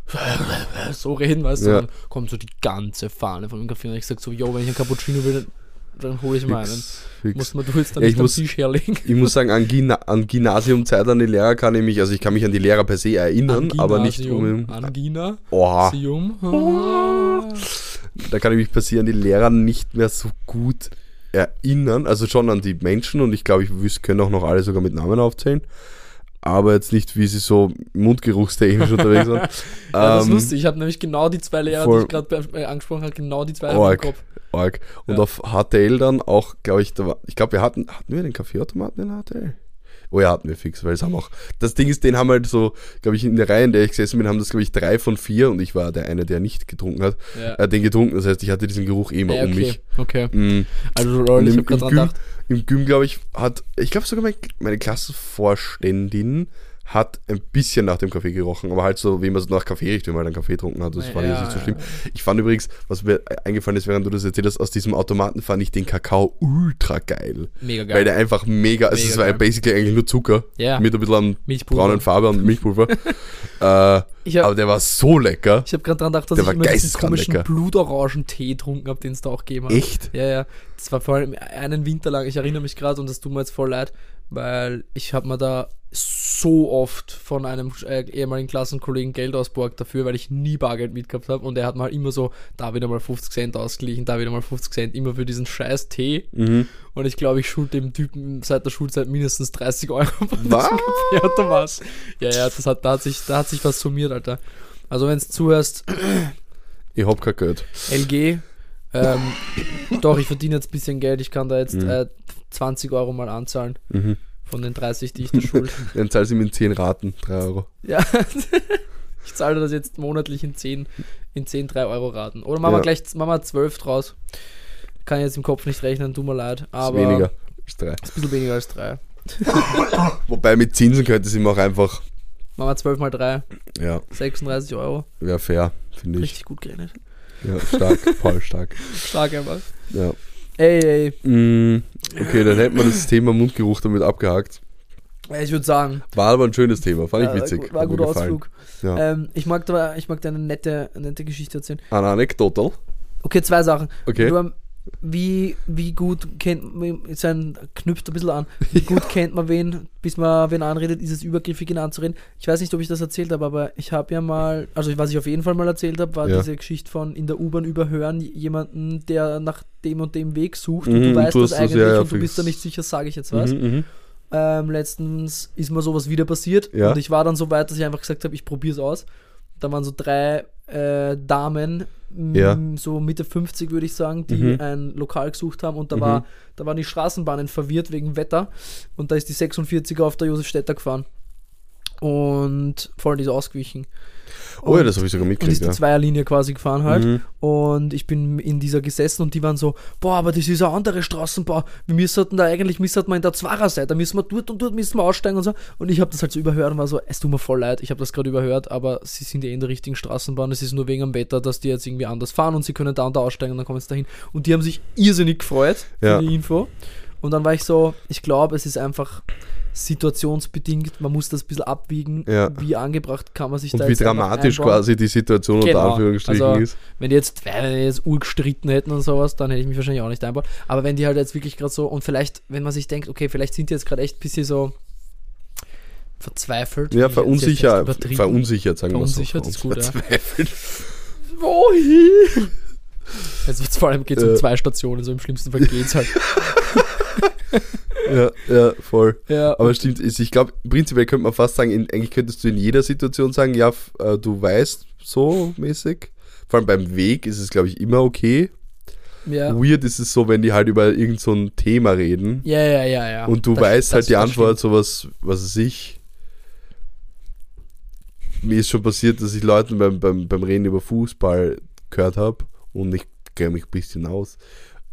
so reden, weißt du, Ja. dann kommt so die ganze Fahne von dem Kaffee und ich sag so, yo, wenn ich einen Cappuccino will, dann, dann hole ich mal einen. Fix, fix. Muss man du jetzt dann Ja, nicht ich muss- Tisch herlegen. Ich muss sagen, an, Gina an Gymnasiumzeit an die Lehrer kann ich mich, also ich kann mich an die Lehrer per se erinnern, aber nicht um. Angina, Oha, Sium. Ah. da kann ich mich per se an die Lehrer nicht mehr so gut erinnern. Also schon an die Menschen und ich glaube, ich können auch noch alle sogar mit Namen aufzählen. Aber jetzt nicht, wie sie so mundgeruchstechnisch unterwegs waren. Ja, das ist Ähm, lustig. Ich habe nämlich genau die zwei Lehrer, voll- die ich gerade äh, angesprochen habe, genau die zwei im Org. Kopf. Arg. Und Ja. auf HTL dann auch, glaube ich, da war, ich glaube, wir hatten, hatten wir den Kaffeeautomaten in HTL? Oh ja, hatten wir fix, weil es haben auch, das Ding ist, den haben halt so, glaube ich, in der Reihe, in der ich gesessen bin, haben das, glaube ich, drei von vier und ich war der eine, der nicht getrunken hat, Ja. äh, den getrunken, das heißt, ich hatte diesen Geruch eh immer Ja, um okay. mich. Okay. Mm. Also, Roll, ich im, habe gerade im, dran gedacht. Im Gym, glaube ich, hat, ich glaube sogar meine, meine Klassenvorständin hat ein bisschen nach dem Kaffee gerochen, aber halt so, wie man so nach Kaffee riecht, wenn man halt einen Kaffee getrunken hat. Das fand ich nicht so Ja, schlimm. Ich fand übrigens, was mir eingefallen ist, während du das erzählt hast, aus diesem Automaten fand ich den Kakao ultra geil. Mega Weil geil. der einfach mega, also Mega es war geil. basically eigentlich nur Zucker. Ja. Mit ein bisschen an Milchpulver. braunen Farbe und Milchpulver. äh, habe aber der war so lecker. ich hab gerade dran gedacht, dass Der ich war immer diesen komischen lecker. blutorangen Tee getrunken habe, den es da auch gegeben hat. Echt? Ja, ja. Das war vor allem einen Winter lang. Ich erinnere mich gerade und das tut mir jetzt voll leid, weil ich habe mir da so oft von einem äh, ehemaligen Klassenkollegen Geld ausborgt dafür, weil ich nie Bargeld mitgehabt habe und er hat mal immer so da wieder mal 50 Cent ausgeglichen, da wieder mal 50 Cent, immer für diesen scheiß Tee. Mhm. Und ich glaube, ich schuld dem Typen seit der Schulzeit mindestens 30 Euro Was? diesem Kaffeeautomat. Ja, ja, das hat, da, hat sich, da hat sich was summiert, Alter. Also wenn du zuhörst, Ich hab kein Geld. LG, ähm, doch, ich verdiene jetzt ein bisschen Geld, ich kann da jetzt Mhm. äh, 20 Euro mal anzahlen Mhm. Von den 30, die ich da schuld. Dann zahlst du ihm in 10 Raten, 3 Euro. ja, ich zahle das jetzt monatlich in 10, in 10 3 Euro Raten. Oder machen wir Ja. gleich machen wir 12 draus. Kann jetzt im Kopf nicht rechnen, tut mir leid. Ist Aber weniger. Ist 3. Ist ein bisschen weniger als 3. Wobei mit Zinsen könnte es ihm auch einfach, Machen wir 12 mal 3, ja, 36 Euro. wäre fair, finde ich. Richtig gut gerechnet. Ja, stark, voll stark. Stark einfach. Ja. Ey, ey. Mm, okay, dann hätten wir das Thema Mundgeruch damit abgehakt. Ich würde sagen, War aber ein schönes Thema, fand ich äh, witzig. war ein guter. Ausflug. Ja. Ähm, ich, mag da, ich mag da eine nette, nette Geschichte erzählen. Eine Anekdote. Okay, zwei Sachen. Okay. Du, wie, wie gut kennt man, knüpft ein bisschen an, wie gut kennt man wen, bis man wen anredet, ist es übergriffig ihn anzureden. Ich weiß nicht, ob ich das erzählt habe, aber ich habe ja mal, also was ich auf jeden Fall mal erzählt habe, war Ja. diese Geschichte von in der U-Bahn überhören, jemanden, der nach dem und dem Weg sucht Mhm, und du weißt du das hast das, eigentlich ja, ja, und du bist da nicht sicher, sage ich jetzt was. Mhm, mhm. Ähm, letztens ist mir sowas wieder passiert Ja. und ich war dann so weit, dass ich einfach gesagt habe, ich probiere es aus. Da waren so drei äh, Damen, Ja. so Mitte 50 würde ich sagen, die Mhm. ein Lokal gesucht haben und da, Mhm. war, da waren die Straßenbahnen verwirrt wegen Wetter und da ist die 46er auf der Josefstädter gefahren und voll ist ausgewichen. Oh ja, das habe ich sogar und ist mitgekriegt. die Ja. Zweierlinie quasi gefahren halt. Mhm. Und ich bin in dieser gesessen und die waren so, boah, aber das ist eine andere Straßenbahn. Wir müssten da eigentlich, müssten wir in der Zwarer sein, da müssen wir dort und dort müssen wir aussteigen und so. Und ich habe das halt so überhört und war so, es tut mir voll leid, ich habe das gerade überhört, aber sie sind ja in der richtigen Straßenbahn. Es ist nur wegen dem Wetter, dass die jetzt irgendwie anders fahren und sie können da und da aussteigen und dann kommen sie dahin. Und die haben sich irrsinnig gefreut für Ja. die Info. Und dann war ich so, ich glaube, es ist einfach situationsbedingt, man muss das ein bisschen abwiegen, Ja. wie angebracht kann man sich Und da wie dramatisch einbauen. quasi die Situation unter Genau. Anführungsstrichen Also, ist. Wenn die jetzt, wenn die jetzt urgestritten hätten und sowas, dann hätte ich mich wahrscheinlich auch nicht einbaut. Aber wenn die halt jetzt wirklich gerade so, und vielleicht, wenn man sich denkt, okay, vielleicht sind die jetzt gerade echt ein bisschen so verzweifelt. Ja, verunsichert, verunsichert, sagen wir so. Verunsichert ist gut, ja. Verzweifelt. Wohin? Jetzt wird's vor allem geht's um Äh. zwei Stationen, so im schlimmsten Fall geht's halt. Ja, ja, voll. Ja, Aber stimmt, ich glaube, prinzipiell könnte man fast sagen, in, eigentlich könntest du in jeder Situation sagen, ja, äh, du weißt so mäßig. Vor allem beim Weg ist es, glaube ich, immer okay. ja. Weird ist es so, wenn die halt über irgend so ein Thema reden Ja, ja, ja, ja. und du Das- weißt das- halt die Antwort, sowas, was weiß ich. Mir ist schon passiert, dass ich Leuten beim, beim, beim Reden über Fußball gehört habe und ich kenne mich ein bisschen aus.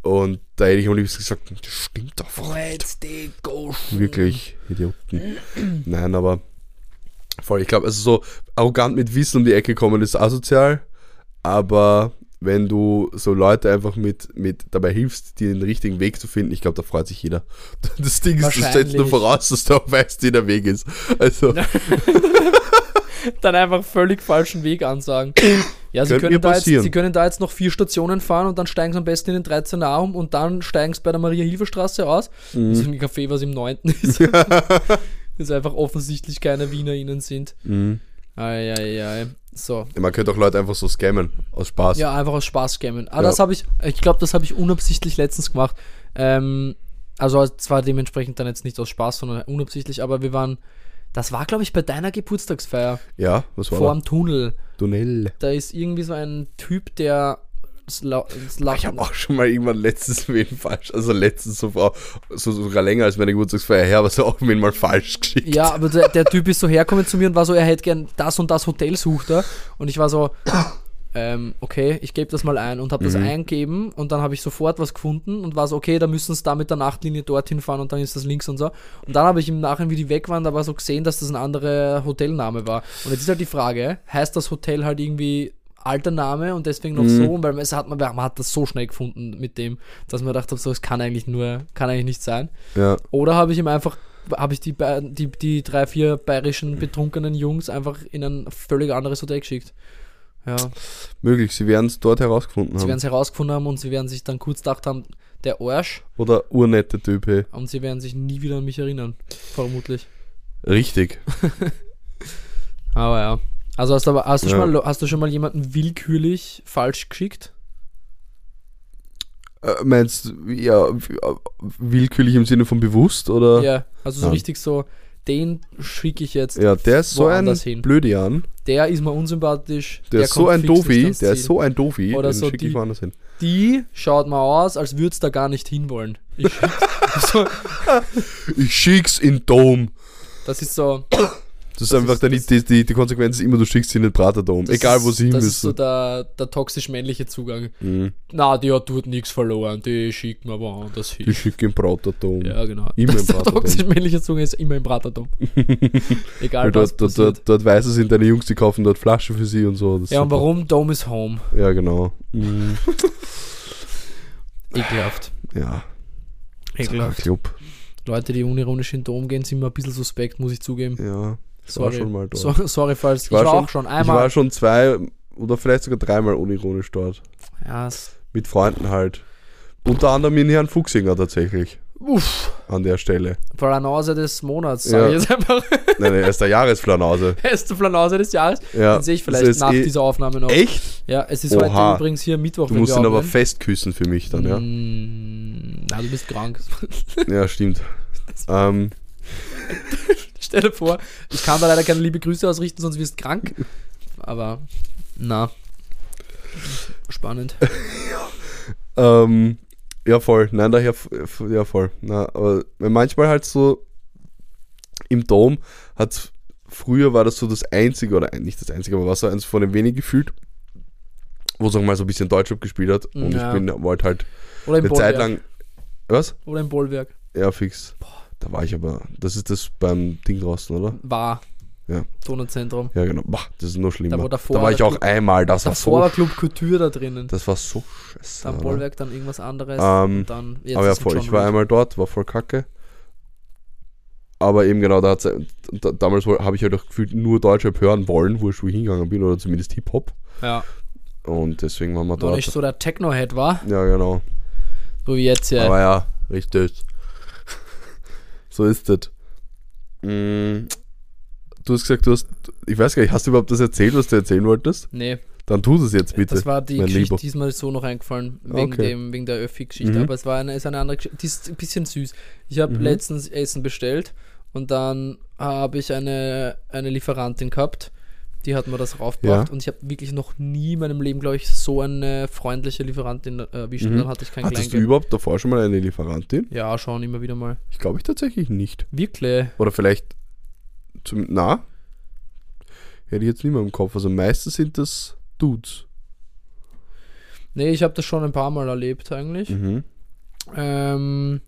Und da hätte ich am liebsten gesagt, das stimmt doch. Let's go. Wirklich Idioten. Nein, aber voll, ich glaube, also so arrogant mit Wissen um die Ecke kommen ist asozial, aber wenn du so Leute einfach mit, mit dabei hilfst, dir den richtigen Weg zu finden, ich glaube, da freut sich jeder. Das Ding ist, du stellst nur voraus, dass du auch weißt, wie der Weg ist. Also, dann einfach völlig falschen Weg ansagen. Ja, sie können, jetzt, sie können da jetzt noch vier Stationen fahren und dann steigen sie am besten in den 13a um und dann steigen sie bei der Maria-Hilfer-Straße aus. Mhm. Das ist ein Café, was im 9. ist. das einfach offensichtlich keine WienerInnen sind. mhm. So. man könnte auch Leute einfach so scammen, aus Spaß. Ja, einfach aus Spaß scammen. Ah, Ja. das habe ich, ich glaube, das habe ich unabsichtlich letztens gemacht. Ähm, also zwar dementsprechend dann jetzt nicht aus Spaß, sondern unabsichtlich, aber wir waren, das war, glaube ich, bei deiner Geburtstagsfeier Ja, was war vor da? dem Tunnel. Tunnel. Da ist irgendwie so ein Typ, der Ich habe auch schon mal irgendwann letztens wen falsch, also letztens so, so sogar länger als meine Geburtstagsfeier her, aber so auch wen mal falsch geschickt. Ja, aber der, der Typ ist so hergekommen zu mir und war so, er hätte gern das und das Hotel sucht er. Und ich war so, ähm, okay, ich gebe das mal ein und habe das Mhm. eingegeben und dann habe ich sofort was gefunden und war so, okay, da müssen sie da mit der Nachtlinie dorthin fahren und dann ist das links und so. Und dann habe ich im Nachhinein, wie die weg waren, aber so gesehen, dass das ein anderer Hotelname war. Und jetzt ist halt die Frage, heißt das Hotel halt irgendwie alter Name und deswegen noch Mhm. so, weil es hat man, man hat das so schnell gefunden mit dem, dass man gedacht hat, so, es kann eigentlich nur, kann eigentlich nicht sein. Ja. Oder habe ich ihm einfach, habe ich die, die, die drei, vier bayerischen betrunkenen Jungs einfach in ein völlig anderes Hotel geschickt. Ja, Möglich, sie werden es dort herausgefunden sie haben. werden es herausgefunden haben und sie werden sich dann kurz gedacht haben, der Arsch, Oder urnette Type. und sie werden sich nie wieder an mich erinnern. Vermutlich. Richtig. Aber ja. Also hast du, aber, hast, du Ja. schon mal, hast du schon mal jemanden willkürlich falsch geschickt? Äh, meinst du, ja, äh, willkürlich im Sinne von bewusst oder? Ja, also so Ja. richtig so, den schicke ich jetzt. Ja, der ist so ein hin. Blödian. Der ist mir unsympathisch. Der, ist so ein Dofi. Der ist so ein Dofi. Oder den so schicke ich woanders hin. Die schaut mal aus, als würde es da gar nicht hinwollen. Ich schick, so, Ich schick's in Dom. das ist so, Das ist Das einfach ist- dann das- die, die, die Konsequenz ist immer, du schickst sie in den Praterdom. Das Egal, wo ist- sie hin Das ist so müssen. der, der toxisch-männliche Zugang. Mhm. Na, die hat dort nichts verloren, die schickt mir woanders hin. Die schicken im Praterdom. Ja, genau. Immer das im der Praterdom. toxisch-männliche Zugang ist immer im Praterdom. Egal, Weil was dort, dort, dort, dort weißen sind deine Jungs, die kaufen dort Flaschen für sie und so. Ist ja, und warum? Dome is home. Ja, genau. Mhm. Ekelhaft. Ja, Ekelhaft. Club. Leute, die unironisch in den Dom gehen, sind mir ein bisschen suspekt, muss ich zugeben. Ja, ich war Sorry. schon mal dort. So, sorry, falls. Ich war war, schon- auch schon Ich einmal. war schon zwei oder vielleicht sogar dreimal unironisch dort. ja, Mit Freunden halt. Unter anderem in Herrn Fuchsinger tatsächlich. uff, An der Stelle. Flanause des Monats, sag Ja. ich jetzt einfach. Nein, nein, er ist der Jahresflanause. Beste Flanause des Jahres. Ja. Den sehe ich vielleicht ist nach eh- dieser Aufnahme noch. Echt? Ja, es ist Oha. heute übrigens hier Mittwoch, Du musst ihn aber festküssen für mich dann, ja? Mm, Na, du bist krank. Ja, stimmt. Ähm, Stell dir vor, ich kann da leider keine liebe Grüße ausrichten, sonst wirst du krank. Aber, na. Spannend. ähm, ja, voll. Nein, daher, ja, voll. Na, aber manchmal halt so im Dom hat früher war das so das einzige, oder nicht das einzige, aber war so eins von den wenigen gefühlt, wo es auch mal so ein bisschen Deutschrap gespielt hat. Und Ja. ich bin, wollte halt Oder eine Zeit lang. Was? Oder im Bollwerk. Ja, fix. Da war ich aber. Das ist das beim Ding draußen, oder? War. Ja. Donautzentrum. Ja, genau. Boah, das ist noch schlimmer. Da, davor da war ich auch Club- einmal. Das Davor war so. Club Couture da drinnen. Das war so scheiße. Dann? Bollwerk, dann irgendwas anderes. Ähm, und dann, jetzt aber ja, voll. Ich war einmal dort, war voll kacke. Aber eben genau, da hat's, da, damals habe ich halt auch gefühlt nur Deutschrap hören wollen, wo ich ich hingegangen bin, oder zumindest Hip-Hop. Ja, Und deswegen waren wir noch dort. nicht so der Techno-Head war, Ja, genau. so wie jetzt hier. Aber ja, richtig. So ist das. Mm, Du hast gesagt, du hast, ich weiß gar nicht, hast du überhaupt das erzählt, was du erzählen wolltest? nee, Dann tu das jetzt bitte. das war die Geschichte Lieber. diesmal so noch eingefallen, wegen, Okay. dem, wegen der Öffi-Geschichte. Mhm. Aber es war eine, ist eine andere Geschichte, die ist ein bisschen süß. Ich habe Mhm. letztens Essen bestellt und dann habe ich eine, eine Lieferantin gehabt, die hat mir das raufgebracht Ja. und ich habe wirklich noch nie in meinem Leben, glaube ich, so eine freundliche Lieferantin erwischt. Und Mhm. Dann hatte ich kein Hattest du Kleingeld. überhaupt davor schon mal eine Lieferantin? Ja, schon immer wieder mal. Ich glaube ich tatsächlich nicht. Wirklich? Oder vielleicht zum, na? Hätte ich jetzt nicht mehr im Kopf. Also meistens sind das Dudes. Nee, ich habe das schon ein paar Mal erlebt eigentlich. Mhm. Ähm,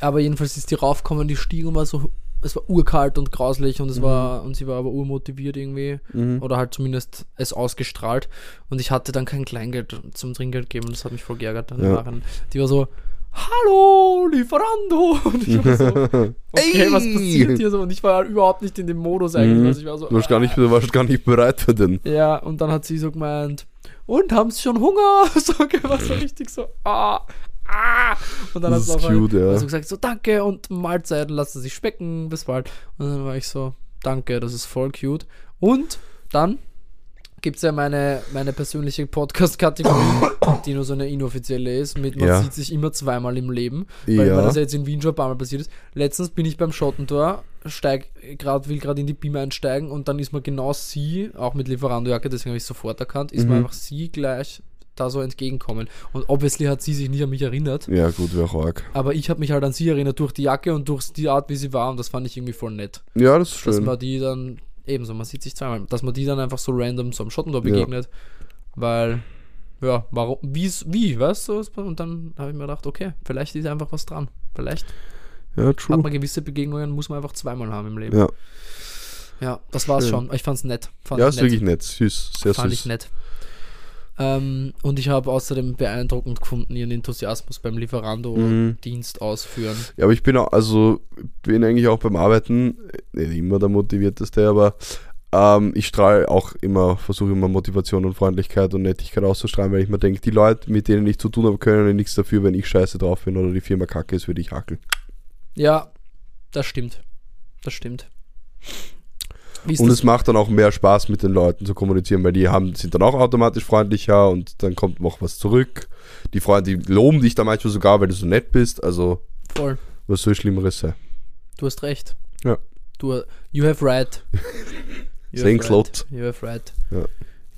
aber jedenfalls ist die raufgekommen, die stieg und war so, es war urkalt und grauslich und es Mhm. war, und sie war aber urmotiviert irgendwie. Mhm. Oder halt zumindest es ausgestrahlt. Und ich hatte dann kein Kleingeld zum Trinkgeld geben und das hat mich voll geärgert. Dann Ja. die war so, Hallo, Lieferando! Und ich war so, okay, was Ey! passiert hier so? Und ich war überhaupt nicht in dem Modus eigentlich. Mhm. Also ich war so, Du warst gar nicht, du warst gar nicht bereit für den. ja, und dann hat sie so gemeint, und haben sie schon Hunger? So, okay, war so richtig so, ah, ah. Und dann hat Das sie ist auch cute, ja. also gesagt, so, danke und Mahlzeiten, lassen sich specken, bis bald. Und dann war ich so, danke, das ist voll cute. Und dann gibt es ja meine, meine persönliche Podcast-Kategorie, die nur so eine inoffizielle ist, mit man Ja. sieht sich immer zweimal im Leben, weil Ja. mir das ja jetzt in Wien schon ein paar Mal passiert ist. Letztens bin ich beim Schottentor, steig grad, will gerade in die Beam einsteigen und dann ist mir genau sie, auch mit Lieferando-Jacke, deswegen habe ich sofort erkannt, ist mir Mhm. einfach sie gleich da so entgegenkommen. Und obviously hat sie sich nicht an mich erinnert, Ja, gut, wäre auch arg. aber ich habe mich halt an sie erinnert durch die Jacke und durch die Art, wie sie war und das fand ich irgendwie voll nett. Ja, das ist Dass schön. man die dann, ebenso, man sieht sich zweimal, dass man die dann einfach so random so am Schottentor Ja. begegnet, weil, ja, warum, wie's, wie, weißt du, und dann habe ich mir gedacht, okay, vielleicht ist einfach was dran. Vielleicht Ja, hat true. man gewisse Begegnungen, muss man einfach zweimal haben im Leben. Ja, Ja, das war's Schön. schon. Ich fand's nett. Fand ja ist wirklich nett. Süß. Sehr Fand süß. ich nett. Ähm, und ich habe außerdem beeindruckend gefunden, ihren Enthusiasmus beim Mhm. Lieferando-Dienst ausführen. Ja, aber ich bin auch, also bin eigentlich auch beim Arbeiten äh, nicht immer der motivierteste, aber ähm, ich strahle auch immer, versuche immer Motivation und Freundlichkeit und Nettigkeit auszustrahlen, weil ich mir denke, die Leute, mit denen ich zu tun habe, können ja nichts dafür, wenn ich scheiße drauf bin oder die Firma kacke ist, würde ich hackeln. Ja, das stimmt. Das stimmt. Und es macht dann auch mehr Spaß, mit den Leuten zu kommunizieren, weil die haben, sind dann auch automatisch freundlicher und dann kommt noch was zurück. Die Freunde, die loben dich da manchmal sogar, weil du so nett bist. Also, Voll. was soll Schlimmeres sein? Du hast recht. Ja. Du, you have right. You Thanks have lot. right. You have right. Ja.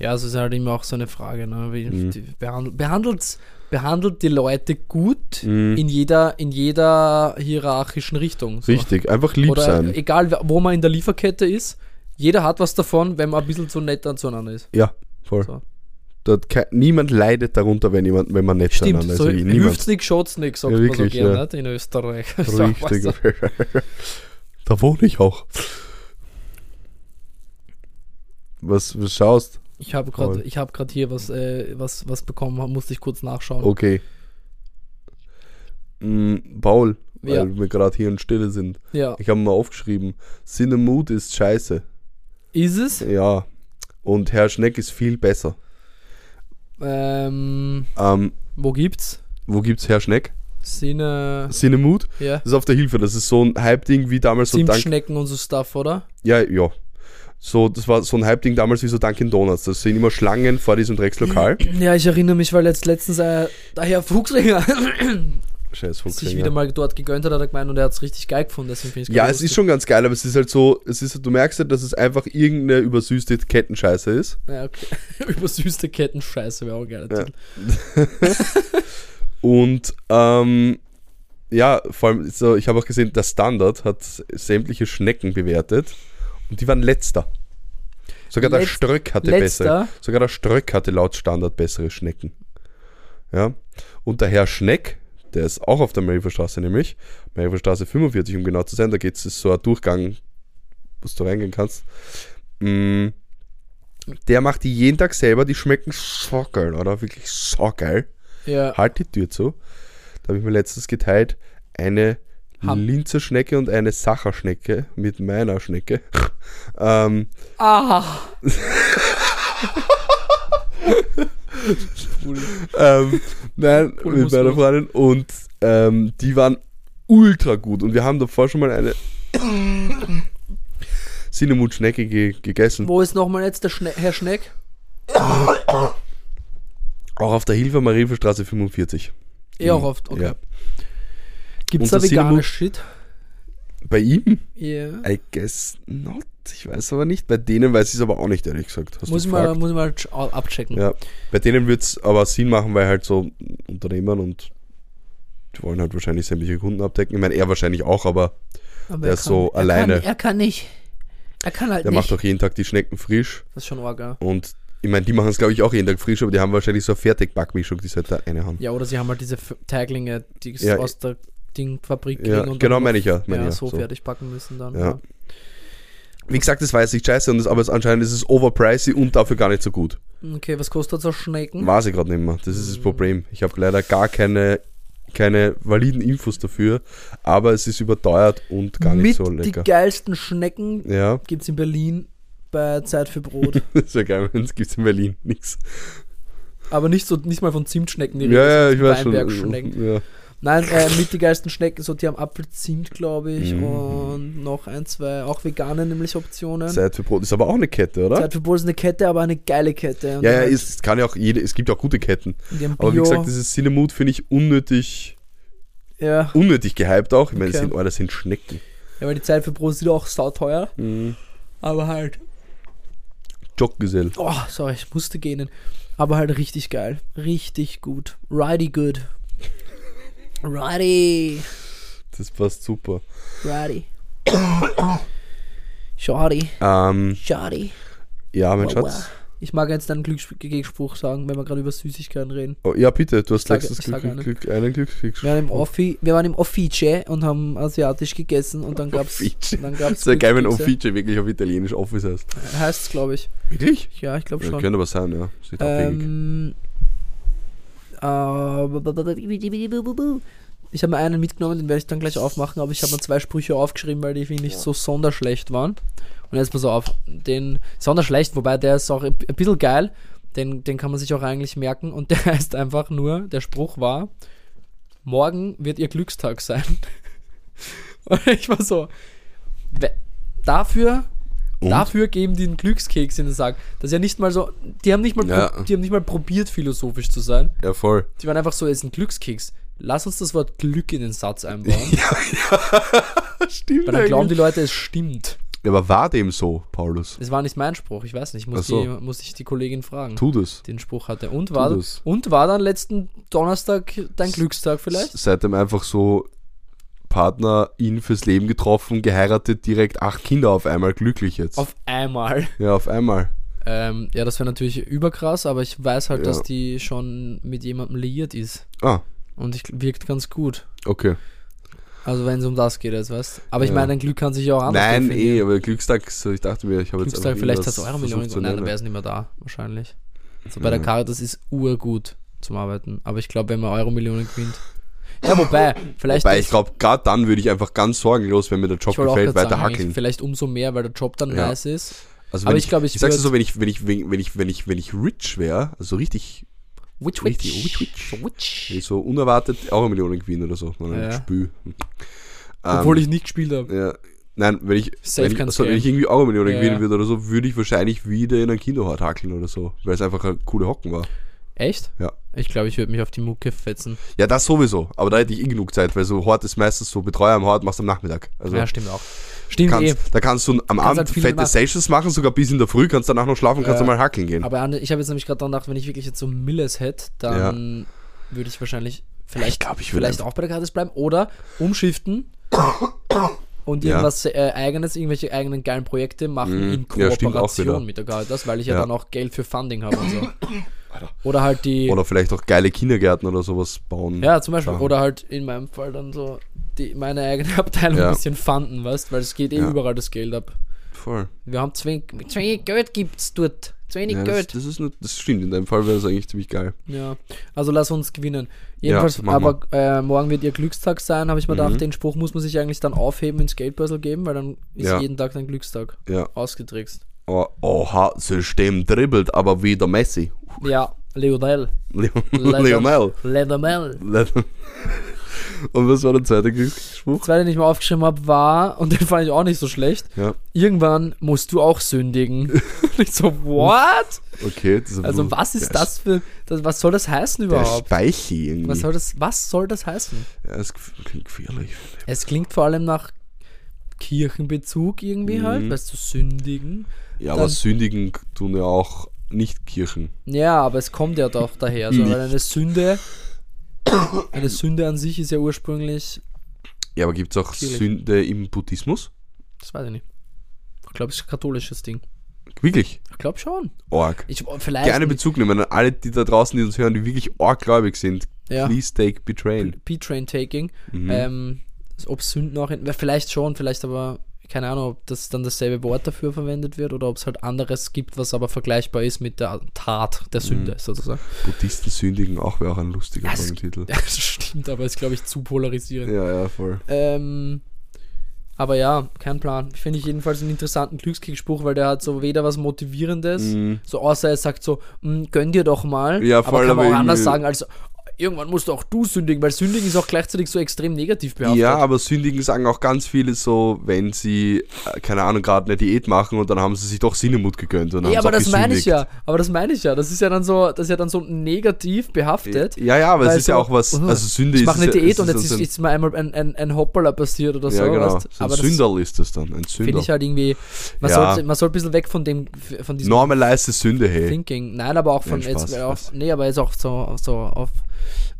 Ja, es ist halt immer auch so eine Frage, ne? Wie, Mhm. die behandelt, behandelt's behandelt die Leute gut Mhm. in jeder, in jeder hierarchischen Richtung. So. Richtig, einfach lieb Oder sein. egal, wo man in der Lieferkette ist, jeder hat was davon, wenn man ein bisschen zu nett zueinander ist. Ja, voll. So. Kei- niemand leidet darunter, wenn, jemand, wenn man nett Stimmt, zueinander ist. so Wirklich, niemand. hilft's nicht, schaut's nicht, sagt Ja, man so wirklich, gerne ja. nicht, in Österreich. So, Richtig. du. da wohne ich auch. Was, was schaust? Ich habe gerade ich habe gerade hier was, äh, was, was bekommen, musste ich kurz nachschauen. Okay. Mm, Paul, weil Ja. wir gerade hier in Stille sind. Ja. Ich habe mal aufgeschrieben, Cinemut ist scheiße. Ist es? Ja. Und Herr Schneck ist viel besser. Ähm, Ähm, wo gibt's? wo gibt's Herr Schneck? Sinne, Cinemut? ja. Das ist auf der Hilfe. Das ist so ein Hype-Ding wie damals so Dank. Zimtschnecken und so Stuff, oder? Ja, ja. So, das war so ein Hype-Ding damals wie so Dunkin' Donuts. Das sind immer Schlangen vor diesem Dreckslokal. Ja, ich erinnere mich, weil jetzt letztens äh, der Herr Fuchsringer Scheiß sich Fuchsringer. wieder mal dort gegönnt hat, hat er gemeint und er hat es richtig geil gefunden. Deswegen ich Ja, es ist schon ganz geil, aber es ist halt so, es ist, du merkst halt, dass es einfach irgendeine übersüßte Kettenscheiße ist. Ja, okay. Übersüßte Ketten, scheiße, wäre auch geil. Ja. Und ähm, ja, vor allem, so, ich habe auch gesehen, der Standard hat sämtliche Schnecken bewertet und die waren letzter. Sogar der Letz- Ströck hatte letzter? bessere. Sogar der Ströck hatte laut Standard bessere Schnecken. Ja. Und der Herr Schneck, der ist auch auf der Mariferstraße nämlich, Mariferstraße 45, um genau zu sein, da geht es so ein Durchgang, wo du reingehen kannst. Mm, der macht die jeden Tag selber, die schmecken so geil, oder? Wirklich so geil. Ja, Halt die Tür zu. Da habe ich mir letztens geteilt eine Ham- Linzer Schnecke und eine Sacherschnecke mit meiner Schnecke. ähm, Ah, ähm, nein, Cool, mit meiner. Freundin. Und ähm, die waren ultra gut. Und wir haben davor schon mal eine Cinnamon Schnecke ge gegessen. wo ist nochmal jetzt der Schne Herr Schneck? Auch auf der Hilfe Marienstraße 45. Eh auch oft, okay. Ja. Gibt's Und da das vegane Cinnamon- Shit? Bei ihm? Ja. I guess not. Ich weiß aber nicht. Bei denen weiß ich es aber auch nicht, ehrlich gesagt. Hast Muss ich, mal, muss ich mal ch- abchecken. Ja, bei denen wird es aber Sinn machen, weil halt so Unternehmern und die wollen halt wahrscheinlich sämtliche Kunden abdecken. Ich meine, er wahrscheinlich auch, aber Aber Der er ist so er alleine. Kann, er kann nicht. Er kann halt der nicht. macht auch jeden Tag die Schnecken frisch. das ist schon arg, ja. Und ich meine, die machen es glaube ich auch jeden Tag frisch, aber die haben wahrscheinlich so eine Fertigbackmischung, die sie halt da eine haben. Ja, oder sie haben halt diese Teiglinge, die es Ja, aus der Dingfabrik Ja, kriegen und genau meine ich ja, meine ja, ja, so, so. fertig backen müssen dann. Ja. Wie gesagt, das jetzt nicht scheiße, und das, aber es, anscheinend ist es overpricey und dafür gar nicht so gut. Okay, was kostet so Schnecken? Weiß ich gerade nicht mehr. Das ist das Problem. Ich habe leider gar keine, keine validen Infos dafür, aber es ist überteuert und gar nicht Mit so die lecker. geilsten Schnecken Ja, gibt es in Berlin bei Zeit für Brot. das wäre geil, wenn es gibt in Berlin nichts. Aber nicht so, nicht mal von Zimtschnecken, die Ja, ja, Rede ich weiß schon. Ja. Nein, äh, mit die geilsten Schnecken, so die haben Apfelzimt, glaube ich, Mhm. und noch ein, zwei, auch vegane nämlich Optionen. Zeit für Brot ist aber auch eine Kette, oder? Zeit für Brot ist eine Kette, aber eine geile Kette. Und ja, ja, ist, es kann ja auch jede, es gibt auch gute Ketten. Aber wie gesagt, dieses Cinnamon finde ich unnötig, ja, unnötig gehypt auch. Ich meine, das Okay. sind, oh, das sind Schnecken. ja, weil die Zeit für Brot ist auch sauteuer, aber halt, Joggesell. oh, sorry, ich musste gehen, aber halt richtig geil, richtig gut, righty good, righty, Das passt super. righty, shawty, Ähm, shawty. ja, mein Wow, Schatz. wow. Ich mag jetzt einen Glücksspruch sagen, wenn wir gerade über Süßigkeiten reden. Oh, ja, bitte, du hast Sag- letztes Glück, einen. Glück, einen Glückskriegs. Wir waren im, Offi, wir waren im Office und haben asiatisch gegessen und dann gab's, Office. dann gab's Das wäre geil, wenn. Office wirklich auf Italienisch Office heißt. Heißt es, glaube ich. Wirklich? Ja, ich glaube Ja, schon. könnte aber sein, ja. Ähm, äh, ich habe mir einen mitgenommen, den werde ich dann gleich aufmachen, aber ich habe mir zwei Sprüche aufgeschrieben, weil die finde ich so sonderschlecht waren. Und jetzt pass auf, den sonderschlecht, wobei der ist auch ein bisschen geil, den, den kann man sich auch eigentlich merken und der heißt einfach nur, der Spruch war, morgen wird ihr Glückstag sein. Und ich war so, dafür Und? Dafür geben die einen Glückskeks in den Sack. Das ist ja nicht mal so, die haben nicht mal, Ja. die haben nicht mal probiert, philosophisch zu sein. Ja, voll. Die waren einfach so, es ist ein Glückskeks. Lass uns das Wort Glück in den Satz einbauen. Stimmt. Weil dann glauben die Leute, es stimmt. Ja, aber war dem so, Paulus? Das war nicht mein Spruch, ich weiß nicht. Muss, so. die, muss ich die Kollegin fragen, Tu das. den Spruch hatte. Und war, und war dann letzten Donnerstag dein Glückstag vielleicht? Seitdem einfach so Partner ihn fürs Leben getroffen, geheiratet, direkt acht Kinder auf einmal, glücklich jetzt. Auf einmal. ja, auf einmal. Ähm, ja, das wäre natürlich überkrass, aber ich weiß halt, Ja. dass die schon mit jemandem liiert ist. Ah, Und ich, wirkt ganz gut. okay. Also wenn es um das geht jetzt, weißt Aber ich Ja. meine, dein Glück kann sich ja auch anders Nein, definieren. eh, aber Glückstag, so, ich dachte mir, ich habe jetzt Glückstag, vielleicht hast du eure Millionen. Nein, dann wäre es nicht mehr da, wahrscheinlich. So bei Ja. der Caritas ist urgut zum Arbeiten. Aber ich glaube, wenn man Euro Millionen gewinnt. Ja, wobei, vielleicht. Wobei ich glaube, gerade dann würde ich einfach ganz sorgenlos, wenn mir der Job ich gefällt, weiter sagen, hackeln. vielleicht umso mehr, weil der Job dann Ja. nice ist. Also aber wenn ich glaube, ich ich sag's dir so, wenn ich, wenn ich, wenn ich, wenn ich, wenn ich rich wäre, also richtig, Witch, Richtig, witch. witch, So witch. wenn ich so unerwartet auch eine Million gewinne oder so, dann Ja. Spül. Obwohl Ähm, ich nicht gespielt habe. Ja, nein, wenn ich, Safe wenn ich, kann's also, wenn ich irgendwie auch eine Million Ja, gewinnen würde oder so, würde ich wahrscheinlich wieder in ein Kinderhort hackeln oder so, weil es einfach ein coole Hocken war. Echt? Ja. Ich glaube, ich würde mich auf die Mucke fetzen. Ja, das sowieso, aber da hätte ich eh genug Zeit, weil so Hort ist meistens so Betreuer am Hort, machst du am Nachmittag. Also ja, stimmt auch. Stimmt kannst, eh. da kannst du am kannst Abend halt fette machen. Sessions machen, sogar bis in der Früh, kannst danach noch schlafen, kannst Ja. mal hackeln gehen. Aber ich habe jetzt nämlich gerade dran gedacht, wenn ich wirklich jetzt so Milles hätte, dann würde ich wahrscheinlich vielleicht, Ich glaub, ich vielleicht auch bei der Caritas bleiben oder umschiften und Ja. irgendwas äh, eigenes, irgendwelche eigenen geilen Projekte machen Mhm. in Ja, Kooperation wieder. mit der Caritas, weil ich ja, Ja. dann auch Geld für Funding habe und so. Oder halt die, Oder vielleicht auch geile Kindergärten oder sowas bauen. ja zum Beispiel, Sachen. oder halt in meinem Fall dann so die, meine eigene Abteilung Ja. ein bisschen funden, weißt, weil es geht eh Ja. überall das Geld ab. Voll. Wir haben zu wenig, zu wenig Geld gibt's dort, zu wenig Ja, das, Geld. das, ist nur, das stimmt, in deinem Fall wäre das eigentlich ziemlich geil. Ja, also lass uns gewinnen. Jedenfalls, aber äh, morgen wird ihr Glückstag sein, habe ich mir Mhm. gedacht, den Spruch muss man sich eigentlich dann aufheben ins Geldbörsel geben, weil dann ist Ja. jeden Tag dein Glückstag Ja. ausgetrickst. Oh, oha, System dribbelt, aber wieder Messi. Ja, Lionel. Lionel. Lionel. Und was war der zweite Glücksspruch? Das zweite, den ich mir aufgeschrieben habe, war, und den fand ich auch nicht so schlecht, Ja, irgendwann musst du auch sündigen. Und ich so, what? okay. Das ist Also was ist der das für, das, was soll das heißen Der überhaupt? Speichi irgendwie. Was soll das, was soll das heißen? ja, das klingt gefährlich. Es klingt vor allem nach Kirchenbezug irgendwie Mhm. halt, weißt du, sündigen. Ja, aber sündigen tun ja auch nicht Kirchen. Ja, aber es kommt ja doch daher. So, Nicht. weil eine Sünde, eine Sünde an sich ist ja ursprünglich, Ja, aber gibt es auch Kirche. Sünde im Buddhismus? das weiß ich nicht. Ich glaube, es ist ein katholisches Ding. Wirklich? Ich glaube schon. Org. Ich, vielleicht Gerne Bezug nehmen an alle, die da draußen, die uns hören, die wirklich orggläubig sind. Ja. Please take betrayen. P-Train Taking. Mhm. Ähm, ob Sünden auch in, vielleicht schon, vielleicht aber keine Ahnung, ob das dann dasselbe Wort dafür verwendet wird oder ob es halt anderes gibt, was aber vergleichbar ist mit der Tat der Sünde sozusagen. Buddhisten sündigen auch wäre auch ein lustiger Ja, Folgentitel. Ja, das stimmt, aber ist glaube ich zu polarisierend. Ja, ja, voll. Ähm, aber ja, kein Plan. Finde ich jedenfalls einen interessanten Glückskickspruch, weil der hat so weder was Motivierendes, Mhm. so außer er sagt so, "Mm, gönn dir doch mal. Ja, aber voll, kann man aber auch anders sagen als irgendwann musst du auch du sündigen, weil sündigen ist auch gleichzeitig so extrem negativ behaftet. Ja, aber Sündigen sagen auch ganz viele so, wenn sie, äh, keine Ahnung, gerade eine Diät machen und dann haben sie sich doch Sinnemut gegönnt. Und Ja, aber das meine ich gesündigt. ja. Aber das meine ich ja. Das ist ja dann so, das ist ja dann so negativ behaftet. Ja, ja, aber es ist ja so, auch was, uh, also Sünde ich ist mache eine ja- Diät und jetzt ist, ist mir einmal ein, ein, ein Hopperler passiert oder so. Ja, genau. weißt? So ein aber Sünderl ist das dann, ein finde Sünder. ich halt irgendwie, man, Ja. sollte, man soll ein bisschen weg von dem, von diesem Normalize Sünde, hey. Thinking. Nein, aber auch von Nein, jetzt, auf, nee, aber jetzt auch so, so auf,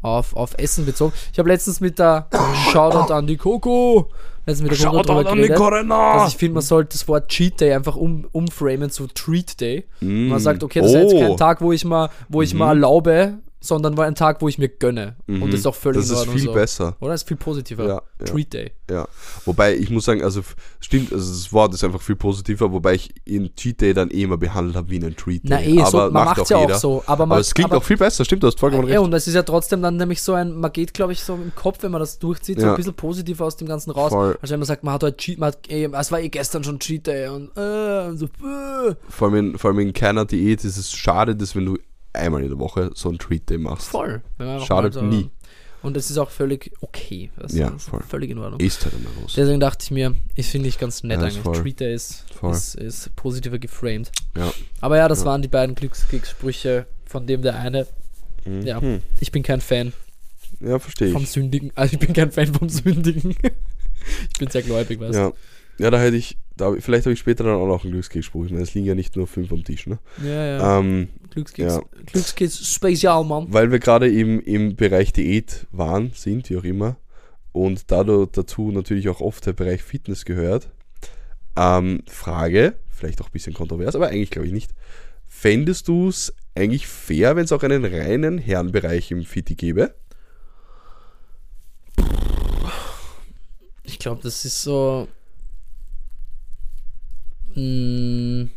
auf, auf Essen bezogen. Ich habe letztens mit der Shoutout an die Coco, letztens mit der Coco drüber geredet, Corinna! dass ich finde, man sollte das Wort Cheat Day einfach um, umframen zu Treat Day. Mm. Man sagt, okay, das ist jetzt Oh. kein Tag, wo ich mal, wo ich mal erlaube, sondern war ein Tag, wo ich mir gönne. Und das ist auch völlig Mhm. Das in ist viel so. besser. Oder? Das ist viel positiver. Ja, ja. Treat Day. Ja, wobei ich muss sagen, also stimmt, also das Wort ist einfach viel positiver, wobei ich ihn Cheat Day dann eh immer behandelt habe wie einen Treat Day. Na eh, so, man macht ja auch so. Aber, man, Aber es klingt aber, auch viel besser, stimmt, du hast vollkommen Ja, recht. und es ist ja trotzdem dann nämlich so ein, man geht, glaube ich, so im Kopf, wenn man das durchzieht, so Ja. ein bisschen positiver aus dem Ganzen raus. Voll. Als wenn man sagt, man hat heute Cheat, man hat, eh, es war eh gestern schon Cheat Day und, äh, und so, äh. Vor allem, in, vor allem in keiner Diät ist es schade, dass wenn du einmal in der Woche so ein Treat Day machst. Voll. Schadet so- nie. Und es ist auch völlig okay. weißt du, Ja, das ist voll. Völlig in Ordnung. Ist halt immer los. Deswegen dachte ich mir, ich finde ich ganz nett Ja, eigentlich. voll. Treat Day ist, ist, ist positiver geframed. Ja. Aber ja, das Ja. waren die beiden Glückskriegssprüche, von dem der eine, ja, Mhm. ich bin kein Fan Ja, verstehe vom ich. Sündigen. Also ich bin kein Fan vom Sündigen. ich bin sehr gläubig, weißt du. Ja. ja, da hätte ich, da, vielleicht habe ich später dann auch noch einen Glückskeksspruch. Ich meine, es liegen ja nicht nur fünf am Tisch, ne? Ja, ja. Ähm, Glückskeks, ja. Glückskeks Spezial, Mann. weil wir gerade im, im Bereich Diät waren, sind, wie auch immer, und dadurch dazu natürlich auch oft der Bereich Fitness gehört. Ähm, Frage, vielleicht auch ein bisschen kontrovers, aber eigentlich glaube ich nicht. Fändest du es eigentlich fair, wenn es auch einen reinen Herrenbereich im Fitti gäbe? Ich glaube, das ist so. Mh,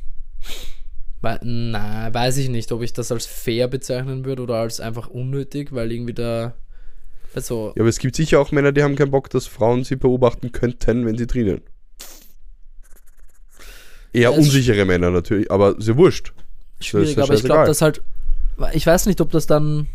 wei- na, weiß ich nicht, ob ich das als fair bezeichnen würde oder als einfach unnötig, weil irgendwie da. Also, Ja, aber es gibt sicher auch Männer, die haben keinen Bock, dass Frauen sie beobachten könnten, wenn sie trainieren. Eher es- unsichere Männer natürlich, aber sehr wurscht. schwierig, aber ich glaube, dass halt. Ich weiß nicht, ob das dann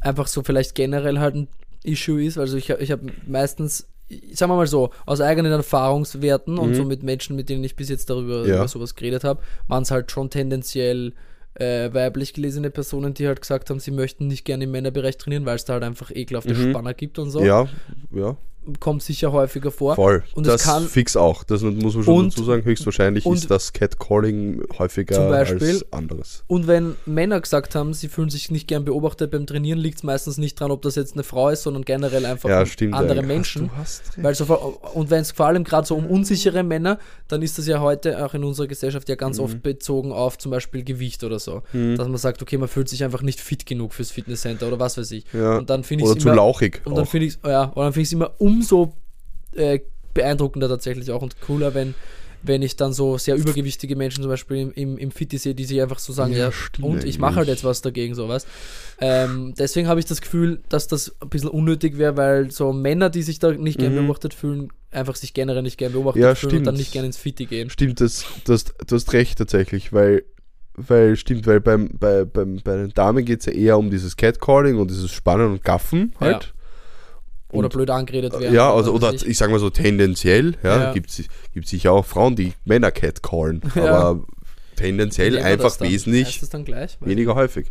einfach so vielleicht generell halt ein Issue ist. Also ich, ich habe meistens, sagen wir mal so, aus eigenen Erfahrungswerten und so mit Menschen, mit denen ich bis jetzt darüber Mhm. Ja. über sowas geredet habe, waren es halt schon tendenziell äh, weiblich gelesene Personen, die halt gesagt haben, sie möchten nicht gerne im Männerbereich trainieren, weil es da halt einfach ekelhafte Spanner gibt und so. Mhm. Ja, ja, Kommt sicher häufiger vor. voll. Und das kann fix auch. Das muss man schon Und- dazu sagen. Höchstwahrscheinlich ist das Catcalling häufiger Beispiel- als anderes. Und wenn Männer gesagt haben, sie fühlen sich nicht gern beobachtet beim Trainieren, liegt es meistens nicht dran, ob das jetzt eine Frau ist, sondern generell einfach Ja, um andere eigentlich. Menschen. Recht. Weil so, und wenn es vor allem gerade so um unsichere Männer, dann ist das ja heute auch in unserer Gesellschaft ja Mhm. ganz oft bezogen auf zum Beispiel Gewicht oder so. Dass man sagt, okay, man fühlt sich einfach nicht fit genug fürs Fitnesscenter oder was weiß ich. Ja. Und dann finde ich Oder es zu immer, lauchig. und dann auch. finde ich ja, und dann finde ich es immer umso äh, beeindruckender tatsächlich auch und cooler, wenn wenn ich dann so sehr übergewichtige Menschen zum Beispiel im, im, im Fitti sehe, die sich einfach so sagen, Ja, ja, stimmt und ich mache halt jetzt was dagegen, sowas. Ähm, deswegen habe ich das Gefühl, dass das ein bisschen unnötig wäre, weil so Männer, die sich da nicht gern Mhm. beobachtet fühlen, einfach sich generell nicht gern beobachtet Ja, fühlen und dann nicht gern ins Fitti gehen. Stimmt, das, das, du hast recht tatsächlich, weil, weil stimmt, weil beim, bei, beim, bei den Damen geht es ja eher um dieses Catcalling und dieses Spannen und Gaffen halt. Oder blöd angeredet werden. Ja, also, oder weiß ich. ich sag mal so tendenziell, ja, Ja. gibt es sicher auch Frauen, die Männer catcallen, Ja. aber tendenziell einfach dann? wesentlich gleich? weniger häufig.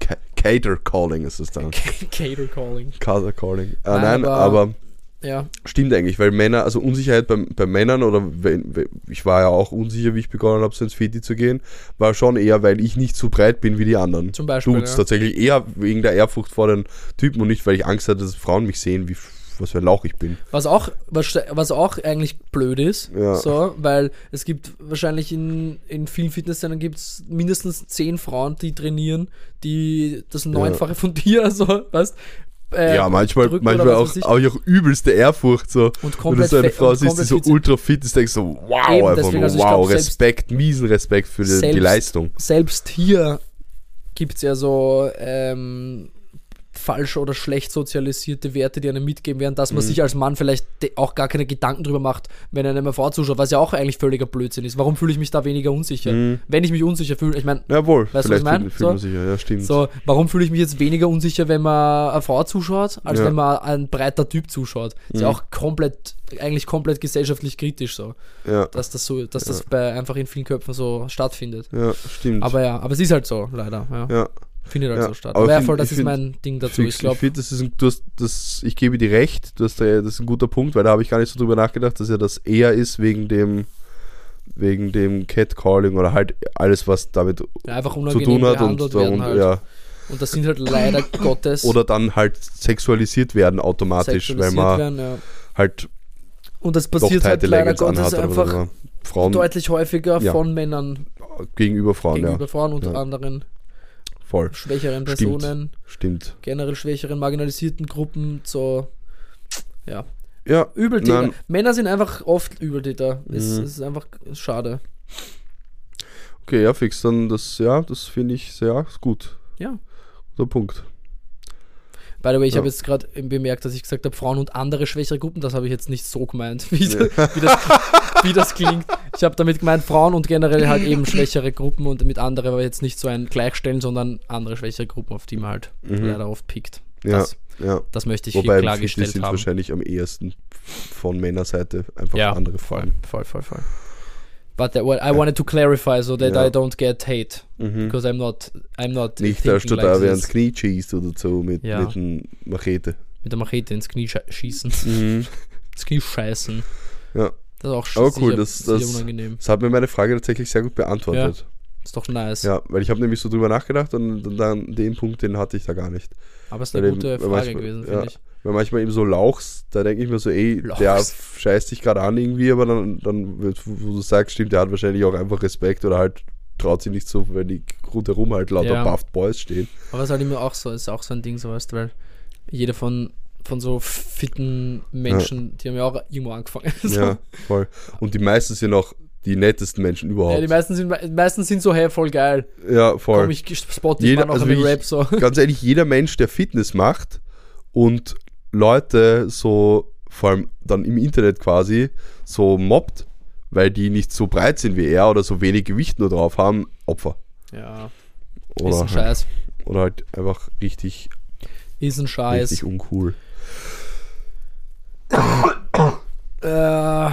Ca- Cater calling ist es dann. Cater Calling. Cater calling. Äh, Nein, nein, aber- aber Ja, Stimmt eigentlich, weil Männer, also Unsicherheit bei, bei Männern oder wenn, ich war ja auch unsicher, wie ich begonnen habe, so ins Fiti zu gehen, war schon eher, weil ich nicht so breit bin wie die anderen. Zum Beispiel, Dudes ja. tatsächlich eher wegen der Ehrfurcht vor den Typen und nicht, weil ich Angst hatte, dass Frauen mich sehen, wie was für ein Lauch ich bin. Was auch, was, was auch eigentlich blöd ist, Ja. so, weil es gibt wahrscheinlich in, in vielen Fitnesscentern gibt es mindestens zehn Frauen, die trainieren, die das Neunfache von dir, also, weißt äh, ja, manchmal, manchmal auch, auch, auch übelste Ehrfurcht so. Und Wenn du komplett so eine Frau siehst, die komplett so ultra fit ist, denkst du so, wow, Eben, einfach deswegen, nur, also wow, glaub, selbst- Respekt, miesen Respekt für die, die Selbst- Leistung. selbst hier gibt es ja so ähm, falsch oder schlecht sozialisierte Werte, die einem mitgeben werden, dass man Mhm. sich als Mann vielleicht auch gar keine Gedanken drüber macht, wenn einem eine Frau zuschaut, was ja auch eigentlich völliger Blödsinn ist. Warum fühle ich mich da weniger unsicher? Mhm. Wenn ich mich unsicher fühle, ich meine, Jawohl, Weißt du, was ich mein? fühlt, fühlt So. man sich ja, ja, stimmt. so, warum fühle ich mich jetzt weniger unsicher, wenn man eine Frau zuschaut, als Ja. wenn man ein breiter Typ zuschaut? Ist ja auch komplett, eigentlich komplett gesellschaftlich kritisch so, Ja, dass das so, dass das bei einfach in vielen Köpfen so stattfindet. ja, stimmt. Aber ja, aber es ist halt so, leider. Ja. Ja. Findet halt Ja, so statt. aber Aber, ja, voll, das ich ist mein Ding dazu. Fix, Ich ich glaube, finde, das ist ein, du hast, das, ich gebe dir recht, du hast, da- das ist ein guter Punkt, weil da habe ich gar nicht so drüber nachgedacht, dass ja das eher ist wegen dem, wegen dem Catcalling oder halt alles, was damit einfach zu tun hat und, werden und halt. ja, Und das sind halt leider Gottes oder dann halt sexualisiert werden automatisch, weil sexualisiert man werden, ja. halt Und das passiert halt leider Gottes einfach. Frauen deutlich häufiger Ja. von Männern gegenüber Frauen, gegenüber ja, Frauen und Ja. anderen voll, schwächeren Stimmt. Personen, stimmt. generell schwächeren, marginalisierten Gruppen, so ja. Ja, Übeltäter. Nein. Männer sind einfach oft Übeltäter. Es, Mhm. es ist einfach schade. okay, ja, fix, dann das, ja, das finde ich sehr gut. Ja. Guter Punkt. By the way, ich Ja. habe jetzt gerade bemerkt, dass ich gesagt habe, Frauen und andere schwächere Gruppen. Das habe ich jetzt nicht so gemeint, wie, wie, das, wie das klingt. Ich habe damit gemeint, Frauen und generell halt eben schwächere Gruppen und mit andere war jetzt nicht so ein Gleichstellen, sondern andere schwächere Gruppen, auf die man halt Mhm. leider oft pickt. Ja, Das, ja. das möchte ich Wobei hier klargestellt Fitness sind haben. wahrscheinlich am ehesten von Männerseite einfach Ja, andere voll, Frauen. voll, voll, voll. But that, well, I wanted to clarify so that Ja. I don't get hate, Mhm. because I'm not, I'm not Nicht, dass du like da wer this. ins Knie schießt oder so mit, Ja. mit einem Machete. mit der Machete ins Knie schießen, Mhm. ins Knie scheißen. Ja. Das ist auch Aber sicher, cool, das- sicher das- unangenehm. Das hat mir meine Frage tatsächlich sehr gut beantwortet. Ist doch nice. Ja, weil ich habe nämlich so drüber nachgedacht und dann den Punkt, den hatte ich da gar nicht. Aber es ist Weil eine eben- gute weil Frage manchmal- gewesen, ja. finde ich. Weil manchmal eben so Lauchs, da denke ich mir so, ey, Lauchs. der scheißt dich gerade an irgendwie, aber dann, dann wo du sagst, stimmt, der hat wahrscheinlich auch einfach Respekt oder halt traut sich nicht so, weil die rundherum halt lauter Ja. Buffed Boys stehen. Aber es ist halt immer auch so, ist auch so ein Ding, so weißt du, weil jeder von, von so fitten Menschen, die haben ja auch irgendwo angefangen. so. Ja, voll. Und die meisten sind auch die nettesten Menschen Ja, überhaupt. die meisten sind, die meisten sind so, hey, voll geil. Ja, voll. Komm, ich spot dich Jeder- mal noch also Rap so. Ganz ehrlich, jeder Mensch, der Fitness macht und Leute so, vor allem dann im Internet quasi, so mobbt, weil die nicht so breit sind wie er oder so wenig Gewicht nur drauf haben, Opfer. Ja, Oder, ist ein halt, Scheiß. oder halt einfach richtig, Ist ein Scheiß. richtig uncool. Äh,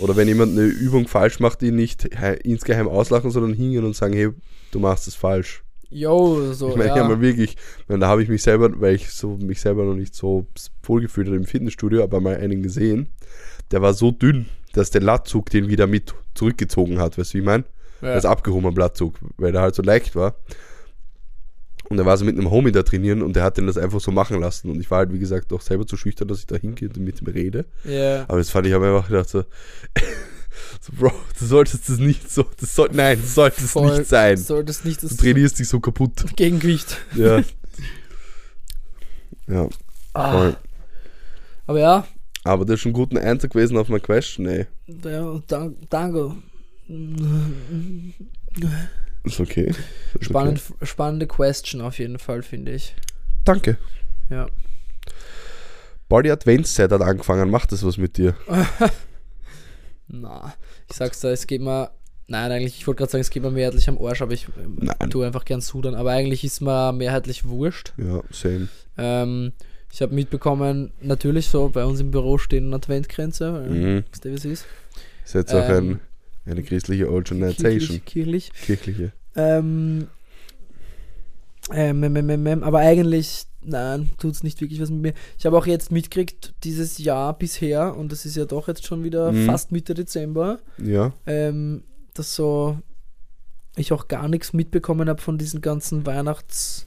Oder wenn jemand eine Übung falsch macht, ihn nicht he- insgeheim auslachen, sondern hingehen und sagen, hey, du machst es falsch. Yo, so, ich meine, ja. mal wirklich, ich meine, da habe ich mich selber, weil ich so mich selber noch nicht so wohl gefühlt habe im Fitnessstudio, aber mal einen gesehen, der war so dünn, dass der Latzug den wieder mit zurückgezogen hat, weißt du, wie ich meine? ja. Als abgehobener Latzug, weil der halt so leicht war. Und er war so mit einem Homie da trainieren und der hat den das einfach so machen lassen. Und ich war halt, wie gesagt, auch selber zu schüchtern, dass ich da hingehe und mit ihm rede. ja. Aber das fand ich, habe mir einfach gedacht so, so, Bro, du solltest das nicht so, das soll, nein, das sollte es nicht sein. Soll das nicht das Du trainierst dich so kaputt. Gegengewicht. Ja. ja, Ah, voll. aber ja, Aber das ist schon ein Answer gewesen auf mein Question, ey. ja dank, danke. Ist okay. Ist Spannend, Spannende Question auf jeden Fall, finde ich. Okay. Danke. Ja. Die Adventszeit hat angefangen, macht das was mit dir? Na, ich sag's da, es geht mir. Nein, eigentlich, ich wollte gerade sagen, es geht mir mehrheitlich am Arsch, aber ich ähm, Nein. tue einfach gern sudern. Aber eigentlich ist mir mehrheitlich wurscht. Ja, same. Ähm, ich habe mitbekommen, natürlich so, bei uns im Büro stehen Adventgrenze, weil Mhm. wisst ihr, wie es ist? Ist jetzt auch Ähm, ein, eine christliche Organisation. Kirchlich, kirchlich. Kirchliche. Ähm, ähm, ähm, ähm, ähm, aber eigentlich, nein, tut es nicht wirklich was mit mir. Ich habe auch jetzt mitgekriegt, dieses Jahr bisher, und das ist ja doch jetzt schon wieder Mhm. fast Mitte Dezember, Ja. ähm, dass so ich auch gar nichts mitbekommen habe von diesen ganzen Weihnachts-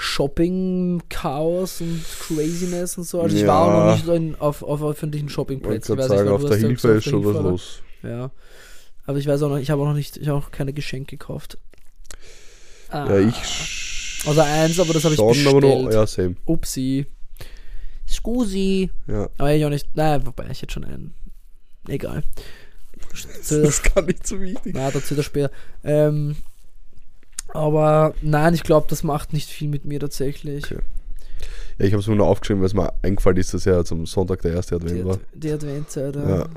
Shopping-Chaos und Craziness und so. Also ich war auch Ja. noch nicht in, auf, auf öffentlichen Ich Shoppingplätzen. Ich gerade weiß sagen, auf der ja Hilfe gesagt, ist schon was los. Ja. Aber ich weiß auch noch, ich habe auch noch nicht, ich habe auch keine Geschenke gekauft. Ah. Ja, ich. Also eins, aber das habe ich schon, aber nur, bestellt. ja, same. Upsi. Scusi. Ja. Aber ich auch nicht. Nein, wobei, ich hätte schon einen. Egal. Das ist gar nicht so wichtig. Na, dazu das später. Ähm, aber nein, ich glaube, das macht nicht viel mit mir tatsächlich. Okay. Ja, ich habe es mir nur aufgeschrieben, weil es mir eingefallen ist, dass ja zum Sonntag der erste Die, Advent war. Ad die Adventszeit. äh, Ja.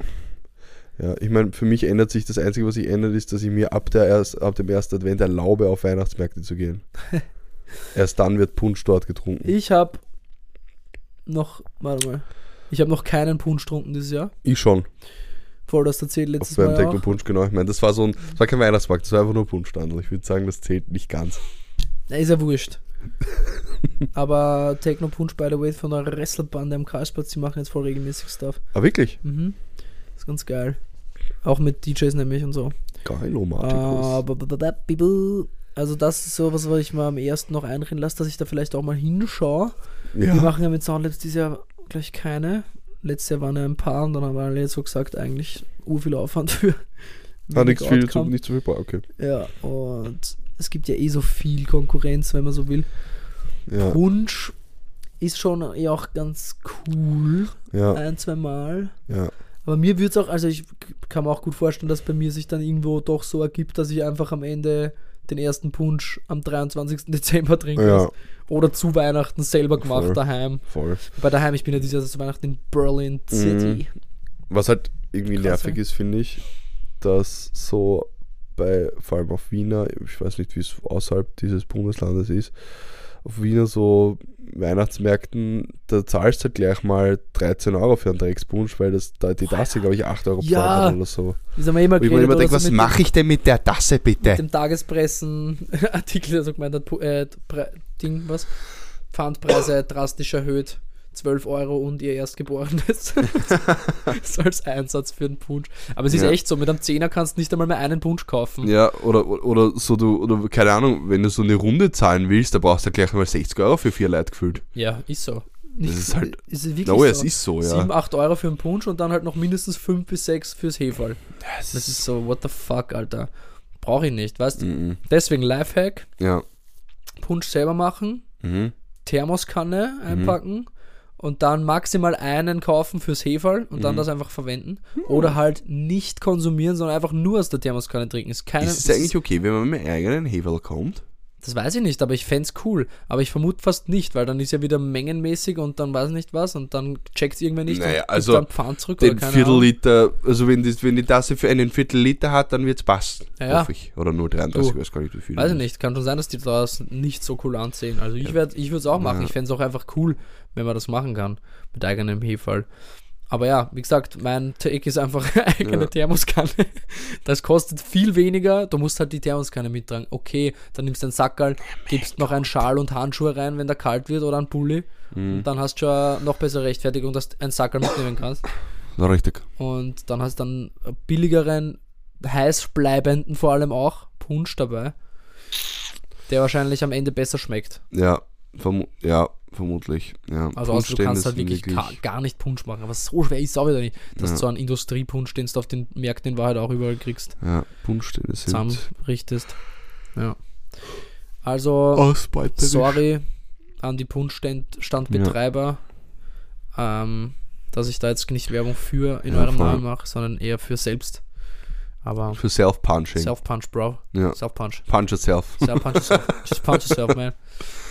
Ja, ich meine, für mich ändert sich das Einzige, was sich ändert, ist, dass ich mir ab, der erst, ab dem ersten Advent erlaube, auf Weihnachtsmärkte zu gehen. Erst dann wird Punsch dort getrunken. Ich habe noch, warte mal. Ich habe noch keinen Punsch getrunken dieses Jahr. Ich schon. Voll das erzählt Auf letztes beim Mal Techno. Punsch, genau. Ich meine, das war so ein, das war kein Weihnachtsmarkt, das war einfach nur Punschstand. Also ich würde sagen, das zählt nicht ganz. Na, ist ja wurscht. Aber Techno Punch, by the way, von der Wrestlerbande am Karlsplatz, die machen jetzt voll regelmäßig Stuff. Ah, wirklich? Mhm. Ist ganz geil. Auch mit DJs nämlich und so. Geil, oh, Martikus. Also das ist so was, was ich mal am ersten noch einreden lasse, dass ich da vielleicht auch mal hinschaue. Wir ja. machen ja mit Soundlabs dieses Jahr gleich keine. Letztes Jahr waren ja ein paar und dann haben wir alle so gesagt, eigentlich ur viel Aufwand für. Hat nichts viel zu, nicht zu viel, Bra- okay. Ja, und es gibt ja eh so viel Konkurrenz, wenn man so will. Ja, Punsch ist schon eh auch ganz cool, ja, ein, zwei Mal. ja. Aber mir würde es auch, also ich kann mir auch gut vorstellen, dass bei mir sich dann irgendwo doch so ergibt, dass ich einfach am Ende den ersten Punsch am 23. Dezember trinke. Ja. Oder zu Weihnachten selber gemacht Voll. daheim. Voll. Bei daheim, ich bin ja dieses Jahr zu Weihnachten in Berlin City. Was halt irgendwie Krass, nervig ja. ist, finde ich, dass so bei, vor allem auf Wiener, ich weiß nicht, wie es außerhalb dieses Bundeslandes ist, auf Wiener so Weihnachtsmärkten, da zahlst du halt gleich mal 13 Euro für einen Dreckspunsch, weil das da die Tasse, glaube ich, 8 Euro Ja. oder so. Das haben wir immer Wo ich mir geredet, immer denke, so was mache ich denn mit der Tasse bitte? mit dem Tagespressen-Artikel, der so gemeint hat, äh, Ding, was? Pfandpreise drastisch erhöht. 12 Euro und ihr Erstgeborenes. so als Einsatz für einen Punsch. Aber es ist Ja. echt so, mit einem Zehner kannst du nicht einmal mehr einen Punsch kaufen. Ja, oder, oder so, du, oder keine Ahnung, wenn du so eine Runde zahlen willst, da brauchst du gleich mal 60 Euro für vier Leute gefühlt. Ja, ist so. Das ist halt- Ist wirklich No, so. es ist so, ja. 7, 8 Euro für einen Punsch und dann halt noch mindestens 5 bis 6 fürs Heferl. Das Das ist so, what the fuck, Alter. Brauche ich nicht, weißt du? Mhm. Deswegen Lifehack, Ja. Punsch selber machen, Mhm. Thermoskanne einpacken und dann maximal einen kaufen fürs Heferl und Mhm. dann das einfach verwenden. Oder halt nicht konsumieren, sondern einfach nur aus der Thermoskanne trinken. Ist keine, Ist es das eigentlich okay, wenn man mit eigenen Hevel kommt? Das weiß ich nicht, aber ich fände cool. Aber ich vermute fast nicht, weil dann ist ja wieder mengenmäßig und dann weiß ich nicht was und dann checkt es irgendwer nicht Naja, und also dann Pfand zurück Den oder Viertel Ahnung. Liter, also wenn, das, wenn die Tasse für einen Viertel Liter hat, dann wird es passen. Ja. Hoffe ich. Oder nur 33, Du, weiß gar nicht, wie viel. Weiß ich nicht, kann schon sein, dass die das nicht so cool ansehen. Also ich ich würde es auch machen. Ja. Ich fände es auch einfach cool, wenn man das machen kann mit eigenem Hefall. Aber ja, wie gesagt, mein Take ist einfach eigene Ja. Thermoskanne. Das kostet viel weniger. Du musst halt die Thermoskanne mittragen. Okay, dann nimmst du einen Sackerl, gibst noch einen Schal und Handschuhe rein, wenn der kalt wird oder einen Pulli. Mhm. Und dann hast du schon noch bessere Rechtfertigung, dass du einen Sackerl mitnehmen kannst. Na, richtig. Und dann hast du dann einen billigeren, heiß bleibenden vor allem auch Punsch dabei, der wahrscheinlich am Ende besser schmeckt. Ja, vermu ja vermutlich. Ja. Also außer du kannst halt sind wirklich, Gar, nicht Punsch machen. Aber so schwer ist es auch wieder nicht, dass Ja. du so einen Industriepunsch, den du auf den Märkten in Wahrheit auch überall kriegst, Ja, Punschstände sind zusammenrichtest. Ja. Also, sorry an die Punschstandbetreiber, ähm, dass ich da jetzt nicht Werbung für in Ja, eurem voll. Namen mache, sondern eher für selbst. Aber Für Self-Punching. Self-Punch, Bro. ja. Self-Punch. Punch yourself. Self-Punch yourself. Just punch yourself, man.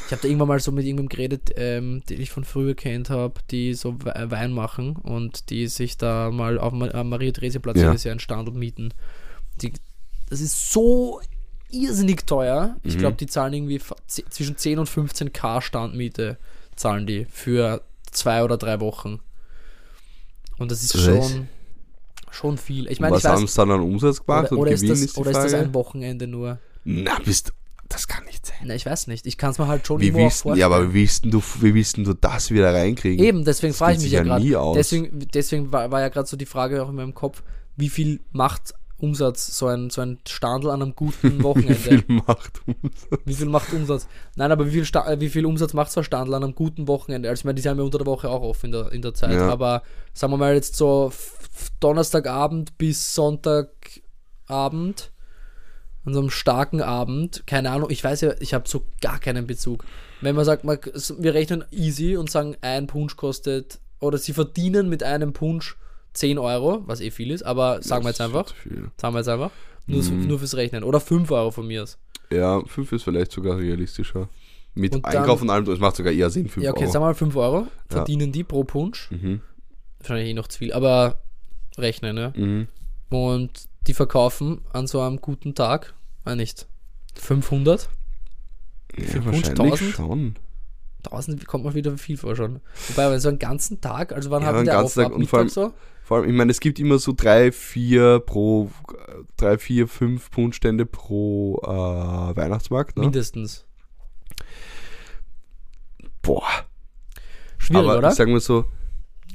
Ich habe da irgendwann mal so mit irgendwem geredet, ähm, den ich von früher kennt habe, die so äh, Wein machen und die sich da mal auf am Maria-Theresia-Platz Ja. Jahr einen Stand und mieten. Die, das ist so irrsinnig teuer. Ich Mhm. glaube, die zahlen irgendwie zwischen 10 und 15 K Standmiete zahlen die für zwei oder drei Wochen. Und das ist schon, schon viel. Ich meine, Was weiß, haben sie dann an Umsatz gemacht oder, und oder, ist das, ist oder ist das ein Wochenende nur? Na, bist das kann nicht sein. Na, ich weiß nicht. Ich kann es mir halt schon Wie willst, ja, aber wie willst du, wie willst du das wieder reinkriegen? Eben, deswegen frage ich mich ja ja nie gerade. Deswegen, deswegen war, war ja gerade so die Frage auch in meinem Kopf, wie viel macht Umsatz so ein, so ein Standel an einem guten Wie Wochenende? viel macht Umsatz? Wie viel macht Umsatz? Nein, aber wie viel, Sta äh, wie viel Umsatz macht so ein Standel an einem guten Wochenende? Also ich meine, die sind ja unter der Woche auch offen in der, in der Zeit, Ja. aber sagen wir mal jetzt so Donnerstagabend bis Sonntagabend, an so einem starken Abend, keine Ahnung, ich weiß ja, ich habe so gar keinen Bezug. Wenn man sagt, man, wir rechnen easy und sagen, ein Punsch kostet, oder sie verdienen mit einem Punsch 10 Euro, was eh viel ist, aber sagen wir jetzt einfach, sagen wir jetzt einfach, nur, Mhm. nur fürs Rechnen, oder 5 Euro von mir aus. Ja, 5 ist vielleicht sogar realistischer. Mit Und dann- Einkauf und allem, das macht sogar eher Sinn, 5 Ja, okay, Euro. sagen wir mal 5 Euro verdienen die pro Punsch. Mhm. Wahrscheinlich eh noch zu viel, aber rechnen, ne? Mhm. Und die verkaufen an so einem guten Tag, äh nicht, 500, Ja, Punsch wahrscheinlich 1000? schon. 1000 kommt man wieder viel vor schon. Wobei, wenn so einen ganzen Tag, also wann Ja, haben ganzen auf? Tag Ab Mittag so? Vor allem, ich meine, es gibt immer so drei, vier pro, drei, vier, fünf Punschstände pro äh, Weihnachtsmarkt. Ne? Mindestens. Boah. Schwierig, aber oder? ich sag mal so,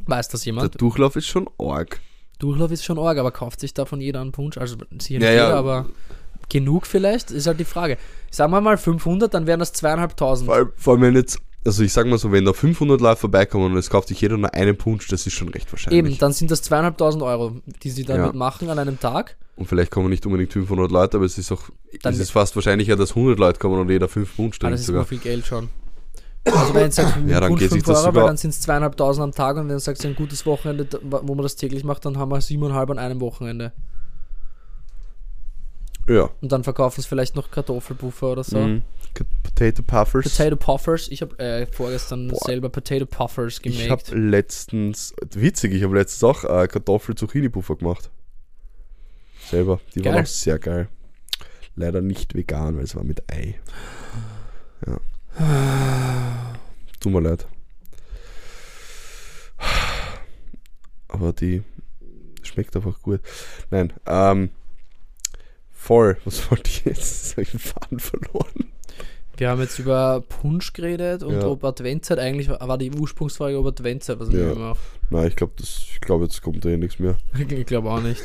Weiß das der jemand? Durchlauf ist schon arg. Durchlauf ist schon arg, aber kauft sich davon jeder einen Punsch? Also sicher nicht Ja, jeder, ja. aber genug vielleicht, ist halt die Frage. Sagen wir mal 500, dann wären das zweieinhalbtausend. Vor allem, vor allem wenn jetzt, also ich sag mal so, wenn da 500 Leute vorbeikommen und es kauft sich jeder nur einen Punsch, das ist schon recht wahrscheinlich. Eben, dann sind das zweieinhalbtausend Euro, die sie damit Ja. machen an einem Tag. Und vielleicht kommen nicht unbedingt 500 Leute, aber es ist auch, Dann- es ist fast wahrscheinlicher, dass 100 Leute kommen und jeder 5 Punsch Ah, trinkt das ist sogar. immer viel Geld schon. Also wenn du sagst, Ja, dann geht sich 5 das Euro, sogar- dann sind es zweieinhalbtausend am Tag und wenn du sagst, ein gutes Wochenende, wo man das täglich macht, dann haben wir siebeneinhalb an einem Wochenende. Ja. Und dann verkaufen es vielleicht noch Kartoffelpuffer oder so. Mhm. Potato Puffers. Potato Puffers. Ich habe äh, vorgestern Boah. selber Potato Puffers Ich habe letztens, witzig, ich habe letztens auch äh, Kartoffel-Zucchini-Puffer gemacht. Selber. Die Geil. waren auch sehr geil. Leider nicht vegan, weil es war mit Ei. Ja. Tut mir leid. Aber die schmeckt einfach gut. Nein, ähm, voll. Was wollte ich jetzt? Jetzt habe ich den Faden verloren. Wir haben jetzt über Punsch geredet und Ja. ob Adventzeit eigentlich war, die Ursprungsfrage ob Adventzeit, was ich Ja. mehr auf. Nein, ich glaube, ich glaube, jetzt kommt da eh nichts mehr. Ich glaube auch nicht.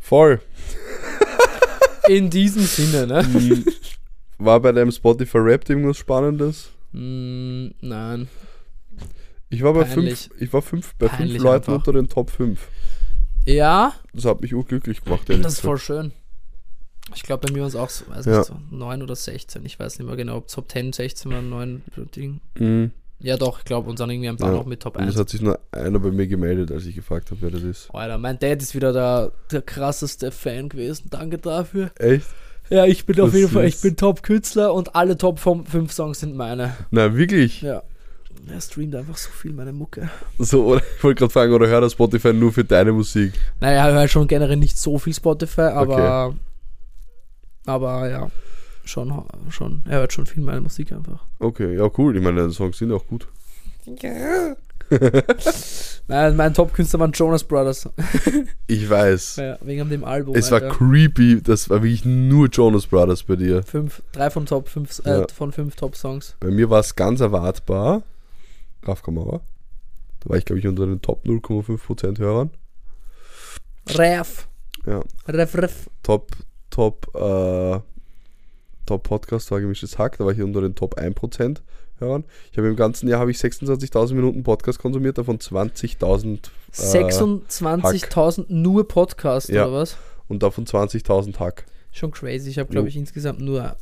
Voll. In diesem Sinne, ne? Mhm. War bei deinem Spotify Rap irgendwas Spannendes? Mm, nein. Ich war bei Peinlich. fünf, ich war fünf, bei Peinlich fünf Leuten einfach. unter den Top 5. Ja, Das hat mich urglücklich gemacht. ehrlich das ist voll gesagt. schön. Ich glaube, bei mir war es auch so, weiß Ja. nicht, so 9 oder 16. Ich weiß nicht mehr genau, ob Top 10, 16 oder 9 Ding. Mhm. Ja, doch, ich glaube, uns sind irgendwie ein paar Ja. noch mit Top Und 1. es hat sich nur einer bei mir gemeldet, als ich gefragt habe, wer das ist. Alter, mein Dad ist wieder der, der krasseste Fan gewesen. Danke dafür. Echt? Ja, ich bin auf Das jeden Fall, ist- ich bin Top-Künstler und alle Top 5 Songs sind meine. Na, wirklich? Ja. Er streamt einfach so viel meine Mucke. So, oder, ich wollte gerade fragen, oder hört das Spotify nur für deine Musik? Naja, er hört schon generell nicht so viel Spotify, aber. Aber ja. Schon, schon. Er hört schon viel meine Musik einfach. Okay, ja, cool. Ich meine, deine Songs sind auch gut. Nein, mein Top-Künstler waren Jonas Brothers. Ich weiß. Ja, wegen dem Album. Es war Alter. creepy, das war wirklich nur Jonas Brothers bei dir. fünf, drei von Top 5 äh, Ja. von fünf Top-Songs. Bei mir war es ganz erwartbar. Raf Kamara. Da war ich, glaube ich, unter den Top 0,5% Hörern. Ref. Ja. Ref, Ref. Top, Top, äh, Top Podcast war gemischtes Hack. Da war ich unter den Top 1% Hörern. Ich habe im ganzen Jahr habe ich 26.000 Minuten Podcast konsumiert, davon 20.000 äh, 26.000 nur Podcast Ja. oder was? und davon 20.000 Hack. Schon crazy. Ich habe, glaube ich, insgesamt nur.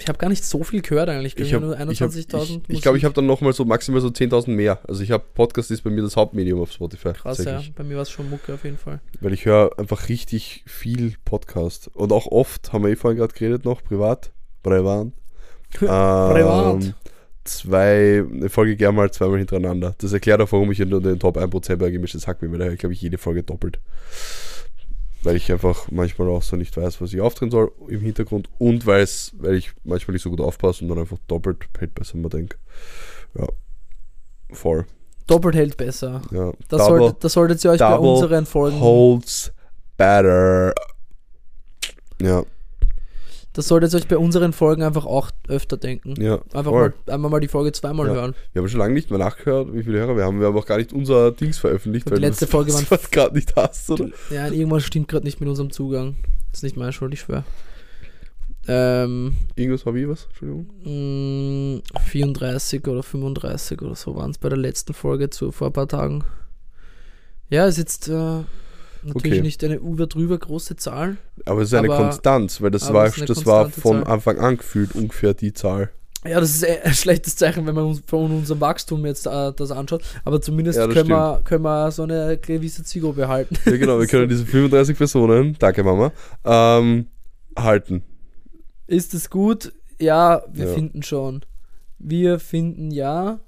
Ich habe gar nicht so viel gehört eigentlich. Ich, Ich habe habe nur ich, hab, 21.000. ich, glaube, ich habe dann nochmal so maximal so 10.000 mehr. Also ich habe Podcast ist bei mir das Hauptmedium auf Spotify. Krass, ja. Bei mir war es schon Mucke auf jeden Fall. Weil ich höre einfach richtig viel Podcast. Und auch oft, haben wir eh vorhin gerade geredet noch, privat. Privat. Privat. Ähm, zwei, eine Folge gerne mal zweimal hintereinander. Das erklärt auch, warum ich in den Top 1% bei gemischtes Hack bin, weil da höre ich, glaube ich, jede Folge doppelt. Weil ich einfach manchmal auch so nicht weiß, was ich aufdrehen soll im Hintergrund und weil es, weil ich manchmal nicht so gut aufpasse und dann einfach doppelt hält besser mal denke. Ja. Voll. Doppelt hält besser. Ja. Das, solltet, das solltet ihr euch bei double unseren Folgen. holds better. Ja, Das solltet ihr euch bei unseren Folgen einfach auch öfter denken. ja. Einfach voll. mal, einmal mal die Folge zweimal Ja. hören. Wir haben schon lange nicht mehr nachgehört, wie viele Hörer wir haben. Wir haben auch gar nicht unser Dings veröffentlicht, Und die weil letzte du Folge waren- gerade nicht hast, oder? Ja, irgendwas stimmt gerade nicht mit unserem Zugang. Das ist nicht meine Schuld, ich schwöre. Ähm, Irgendwas war wie was? Entschuldigung. mh, 34 oder 35 oder so waren es bei der letzten Folge zu, vor ein paar Tagen. Ja, ist jetzt äh, natürlich Okay. nicht eine über drüber große Zahl. Aber es ist eine Aber- Konstanz, weil das war, das war von Zahl. Anfang an gefühlt ungefähr die Zahl. Ja, das ist eh ein schlechtes Zeichen, wenn man uns von unserem Wachstum jetzt äh, das anschaut. Aber zumindest Ja, können, wir, können wir so eine gewisse Zielgruppe halten. Ja, genau, wir können diese 35 Personen, danke Mama, ähm, halten. Ist es gut? Ja, wir Ja. finden schon. Wir finden ja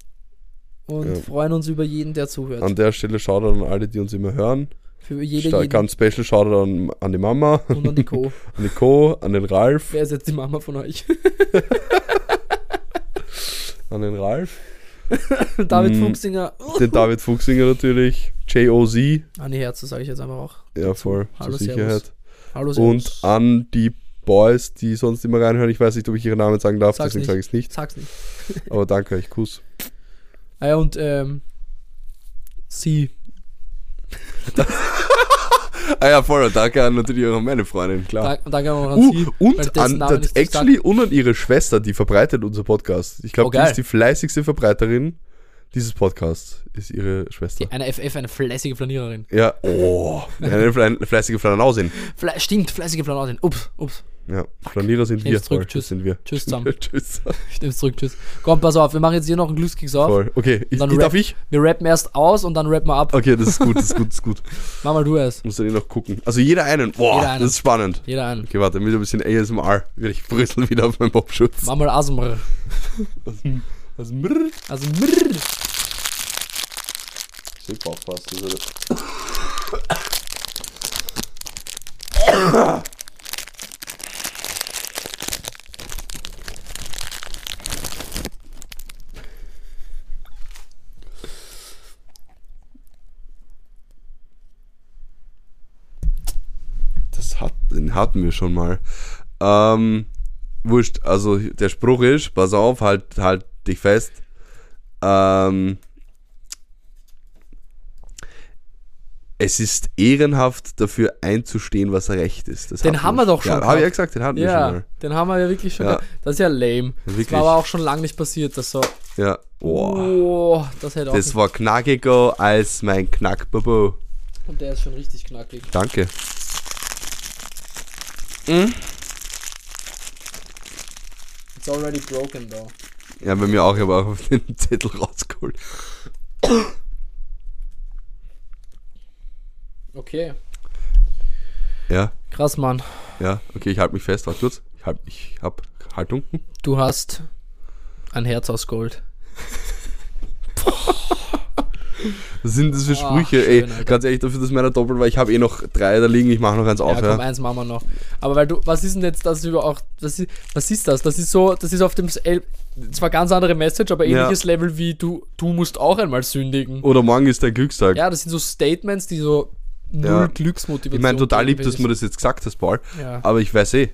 und Ja. freuen uns über jeden, der zuhört. An der Stelle Shoutout an alle, die uns immer hören. Für jede, Sta- jeden Ganz special Shoutout an, an die Mama, und an die Co. an die Co, an den Ralf, Wer ist jetzt die Mama von euch? an den Ralf, David Mm. Funksinger. den David Fuchsinger natürlich, JOZ, Anni Herz, das sage ich jetzt einfach auch. ja dazu. voll, Hallo, zur Sicherheit. Hallo, Und an die Boys, die sonst immer reinhören. Ich weiß nicht, ob ich ihre Namen sagen darf, Sag's deswegen sage ich es nicht. Sag's nicht. Aber danke euch, Kuss. Ah ja, und ähm, sie. Ah ja, voll. Und danke an natürlich auch an meine Freundin, klar. Danke, danke auch noch an Uh, sie. und an, das actually und an ihre Schwester, die verbreitet unser Podcast. Ich glaube, Oh, die geil. ist die fleißigste Verbreiterin dieses Podcasts, ist ihre Schwester. Die, eine FF, eine fleißige Flaniererin. Ja, oh, eine fle- fleißige Flanausin. Fle stimmt, fleißige Flaniererin. Ups, ups. Ja, Flanierer sind wir. Zurück, tschüss. sind wir. Tschüss zusammen. tschüss. Ich nehm's zurück, tschüss. Komm, pass auf, wir machen jetzt hier noch einen Glückskeks auf. Voll. Okay, ich, Dann ich, darf ich? Wir rappen erst aus und dann rappen wir ab. Okay, das ist gut, das ist gut, das ist gut. Mach mal du es. Muss dann eh noch gucken. Also jeder einen. Boah, Jeder einen. das ist spannend. Jeder einen. Okay, warte, mit ein bisschen ASMR will ich brüsseln wieder auf meinem Popschutz. Mach mal Asmr. Also mrrr. Ich aufpassen. das ist- das hat, den hatten wir schon mal. Ähm, wurscht, also der Spruch ist, pass auf, halt, halt dich fest. Ähm, es ist ehrenhaft, dafür einzustehen, was recht ist. Das Den haben wir doch schon Ja, habe ich ja gesagt, den hatten wir schon Ja, mal. den haben wir ja wirklich schon. Ja. Das ist ja lame. Das Wirklich. war aber auch schon lange nicht passiert, dass so. Ja. Oh, das hätte auch. Das war knackiger als mein Knackbabo. und der ist schon richtig knackig. Danke. It's already broken though. Ja, bei mir auch, ich habe auch auf den Zettel rausgeholt. Okay. Ja, Krass, Mann. ja, okay, ich halte mich fest, warte kurz. Ich hab, ich hab Haltung. Du hast ein Herz aus Gold. Was sind das für Sprüche? schön, Ey, Alter. ganz ehrlich, dafür, dass meiner doppelt war, ich habe eh noch drei da liegen, ich mache noch eins auf, ja, ja. komm, eins machen wir noch. Aber weil du, was ist denn jetzt das über auch, das ist, was ist das? Das ist so, das ist auf dem, zwar ganz andere Message, aber Ja. ähnliches Level wie du, du musst auch einmal sündigen. Oder morgen ist dein Glückstag. Ja, das sind so Statements, die so null Ja. Glücksmotivation. ich meine, total lieb, dass du mir das jetzt gesagt hast, Paul. Ja, Aber ich weiß eh.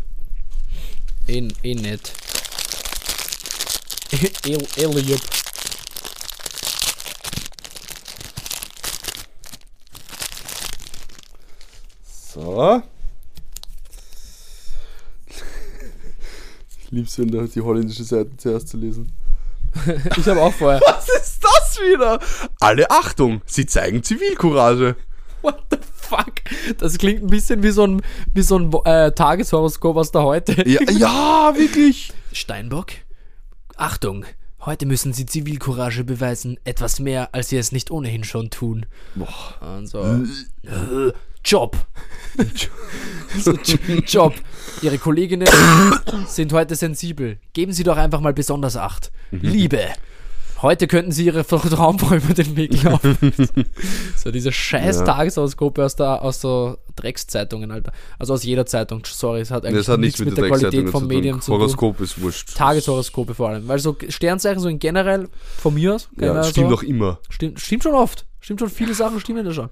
eh, eh nett. eh, eh lieb. So. Ich lieb's, wenn da die holländische Seite zuerst zu lesen. Ich habe auch vorher. Was ist das wieder? Alle Achtung, sie zeigen Zivilcourage. What the fuck? Das klingt ein bisschen wie so ein, wie so ein äh, Tageshoroskop aus der heute. Ja, ja wirklich. Steinbock? Achtung, heute müssen Sie Zivilcourage beweisen, etwas mehr, als Sie es nicht ohnehin schon tun. Boah. Und so, äh, Job. so, Job. Ihre Kolleginnen sind heute sensibel. Geben Sie doch einfach mal besonders Acht. Liebe. Heute könnten Sie Ihre Traumfrau über den Weg laufen. so diese scheiß Ja. Tageshoroskope aus, der, aus so Dreckszeitungen, Alter. Also aus jeder Zeitung. Sorry, es hat eigentlich Das hat nichts mit, der Qualität von Medien zu tun. Horoskop ist wurscht. Tageshoroskope vor allem. Weil so Sternzeichen so in generell, von mir aus, Ja, stimmt so, doch immer. stimmt, stimmt schon oft. Stimmt schon, viele Sachen stimmen da schon.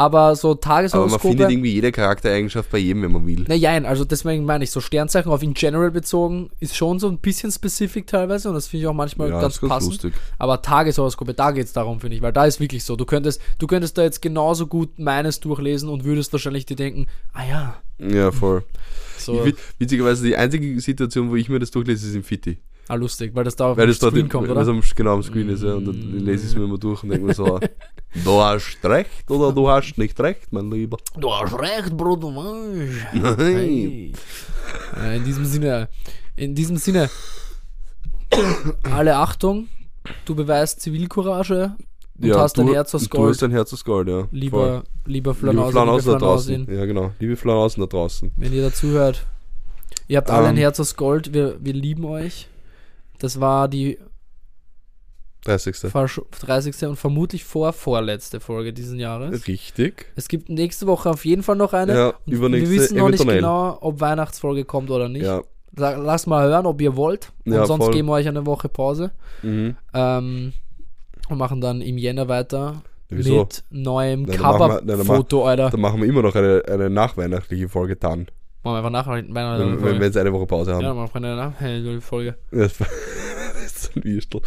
Aber so Aber man Tageshoroskope. findet irgendwie jede Charaktereigenschaft bei jedem, wenn man will. na jein, also deswegen meine ich, so Sternzeichen auf in general bezogen ist schon so ein bisschen specific teilweise und das finde ich auch manchmal Ja, ganz ganz passend. lustig. Aber Tageshoroskope, da geht es darum, finde ich, weil da ist wirklich so. Du könntest, du könntest da jetzt genauso gut meines durchlesen und würdest wahrscheinlich dir denken, ah ja, Ja, voll. so Ich, wit- witzigerweise, die einzige Situation, wo ich mir das durchlese, ist im Fitti. Ah, lustig, weil das da auf Weil dort Screen in, kommt, oder? am, genau am Screen ist, ja. Und dann lese ich es mir immer durch und denke mir so, du hast recht oder du hast nicht recht, mein Lieber. Du hast recht, Bruder. Mensch. Nein. Hey. Äh, In diesem Sinne, in diesem Sinne, alle Achtung, du beweist Zivilcourage und hast du, ein Herz aus Du Gold. hast ein Herz aus Gold, ja. Voll. Lieber, lieber Liebe Flanausen, da draußen. Ja, genau. Liebe Flanausen da draußen. wenn ihr dazuhört. Ihr habt alle ein Ähm. Herz aus Gold, wir, wir lieben euch. Das war die 30. versch- 30. und vermutlich vor vorletzte Folge diesen Jahres. Richtig. Es gibt nächste Woche auf jeden Fall noch eine. Ja, Und übernächste wir wissen noch nicht genau, ob Weihnachtsfolge kommt oder nicht. Ja. Lasst mal hören, ob ihr wollt. Und Ja, sonst voll. geben wir euch eine Woche Pause. Mhm. Ähm, und machen dann im Jänner weiter Wieso? mit neuem Coverfoto, Alter. Dann machen wir immer noch eine, eine nachweihnachtliche Folge dann. Machen wir einfach nach Weihnachten wenn, wenn Folge. wir jetzt eine Woche Pause haben. Ja, machen wir eine Nachfolge. Das ist ein Wirstel.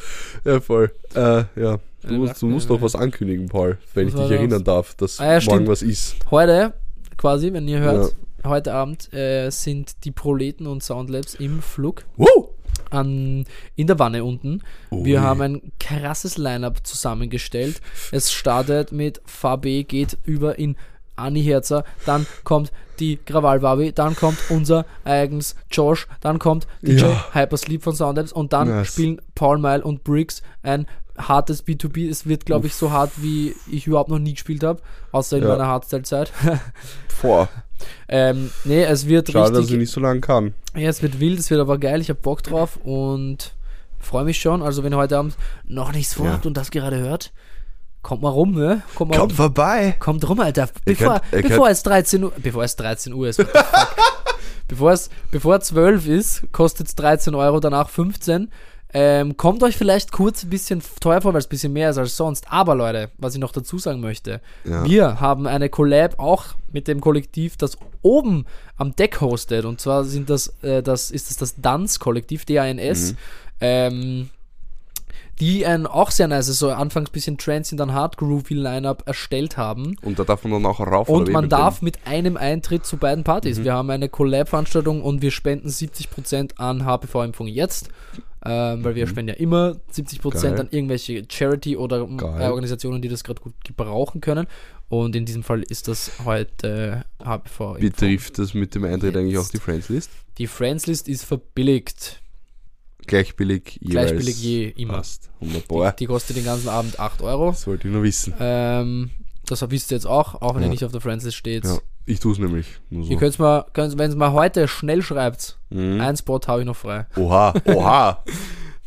Ja, voll. Äh, ja. Du musst, du musst doch was ankündigen, Paul, wenn ich dich erinnern darf, dass Ah ja, morgen stimmt. was ist. Heute, quasi, wenn ihr hört, heute Abend äh, sind die Proleten und Soundlabs im Flug Wow! an, in der Wanne unten. Ui. Wir haben ein krasses Line-Up zusammengestellt. Es startet mit VB, geht über in Anni Herzer, dann kommt die Krawallbabi, dann kommt unser eigens Josh, dann kommt DJ Ja. Hypersleep von Soundlabs und dann Nice. spielen Paul Mile und Briggs ein hartes B2B. Es wird, glaube ich, so hart, wie ich überhaupt noch nie gespielt habe, außer in Ja. meiner Hardstyle-Zeit. Vor. ähm, nee, es wird Schade, dass ich richtig, nicht so lange kann. ja, es wird wild, es wird aber geil, ich habe Bock drauf und freue mich schon. Also wenn ihr heute Abend noch nichts vorhabt Ja. und das gerade hört, kommt mal rum, ne? Kommt mal Kommt rum. vorbei! Kommt rum, Alter. Bevor, könnt- bevor es 13 Uhr, bevor es 13 Uhr ist. bevor es, bevor 12 ist, kostet es 13 Euro, danach 15. Ähm, kommt euch vielleicht kurz ein bisschen teuer vor, weil es ein bisschen mehr ist als sonst. Aber Leute, was ich noch dazu sagen möchte, Ja. wir haben eine Collab auch mit dem Kollektiv, das oben am Deck hostet. Und zwar sind das, äh, das ist das das Dance-Kollektiv, D-A-N-S. Ähm, die ein auch sehr nice, so anfangs bisschen Trance, dann Hard Groovy Lineup erstellt haben. Und da darf man dann auch rauf Und man darf mit einem Eintritt zu beiden Partys. Mhm. Wir haben eine Collab-Veranstaltung und wir spenden 70% an HPV-Impfung jetzt. Ähm, weil wir spenden ja immer 70% Mhm. Geil. an irgendwelche Charity oder äh, Geil. Organisationen, die das gerade gut gebrauchen können. Und in diesem Fall ist das heute HPV. dem? Betrifft das mit dem Eintritt eigentlich auch die Friends-List? Die Friends-List ist verbilligt. Gleich billig jeweils. Gleich billig je immer. Passt. Wunderbar. Die kostet den ganzen Abend 8 Euro. Das wollte ich nur wissen. Ähm, das wisst ihr jetzt auch, auch wenn ihr Ja. nicht auf der Friends-List steht. Ja, ich tue es nämlich. Nur so. Ihr könnt mal, könnt's, wenn es mal heute schnell schreibt, Mhm. ein Spot habe ich noch frei. Oha, oha.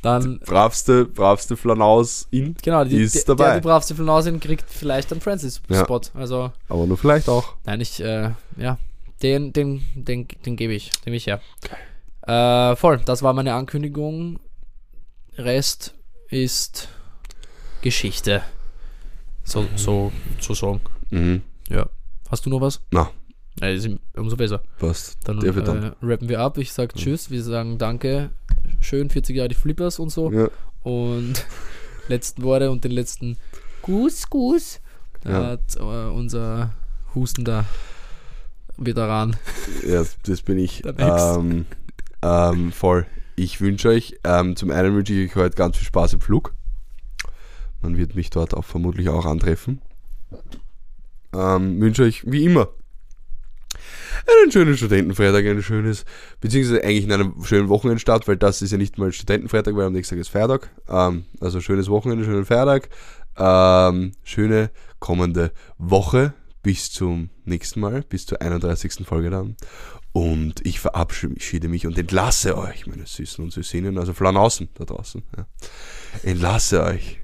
Dann, bravste, bravste Flanaus in. genau, die, ist die, dabei. der die bravste Flanausien kriegt vielleicht einen Francis-Spot. Also, Aber nur vielleicht auch. nein, ich, äh, ja, den, den, den, den gebe ich, den ich her. Äh, voll, das war meine Ankündigung. Rest ist Geschichte. So, so, so sagen. Mhm. Ja. Hast du noch was? Na, Ja, ist umso besser. passt. Dann, wird dann. äh, rappen wir ab. Ich sag Tschüss. Wir sagen Danke. Schön 40 Jahre die Flippers und so. Ja. Und letzten Worte und den letzten Guss, Guss. Da Ja. hat äh, unser hustender Veteran. Ja, das bin ich. Der. Ähm, ähm, voll. Ich wünsche euch, ähm, zum einen wünsche ich euch heute ganz viel Spaß im Flug. Man wird mich dort auch vermutlich auch antreffen. Ähm, wünsche euch wie immer einen schönen Studentenfreitag, ein schönes, beziehungsweise eigentlich in einem schönen Wochenendstart, weil das ist ja nicht mal Studentenfreitag, weil am nächsten Tag ist Feiertag. Ähm, also schönes Wochenende, schönen Feiertag. Ähm, schöne kommende Woche bis zum nächsten Mal, bis zur 31. Folge dann. Und ich verabschiede mich und entlasse euch, meine Süßen und Süßinnen, also Flanaußen da draußen. Ja. Entlasse euch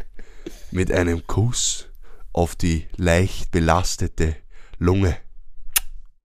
mit einem Kuss auf die leicht belastete Lunge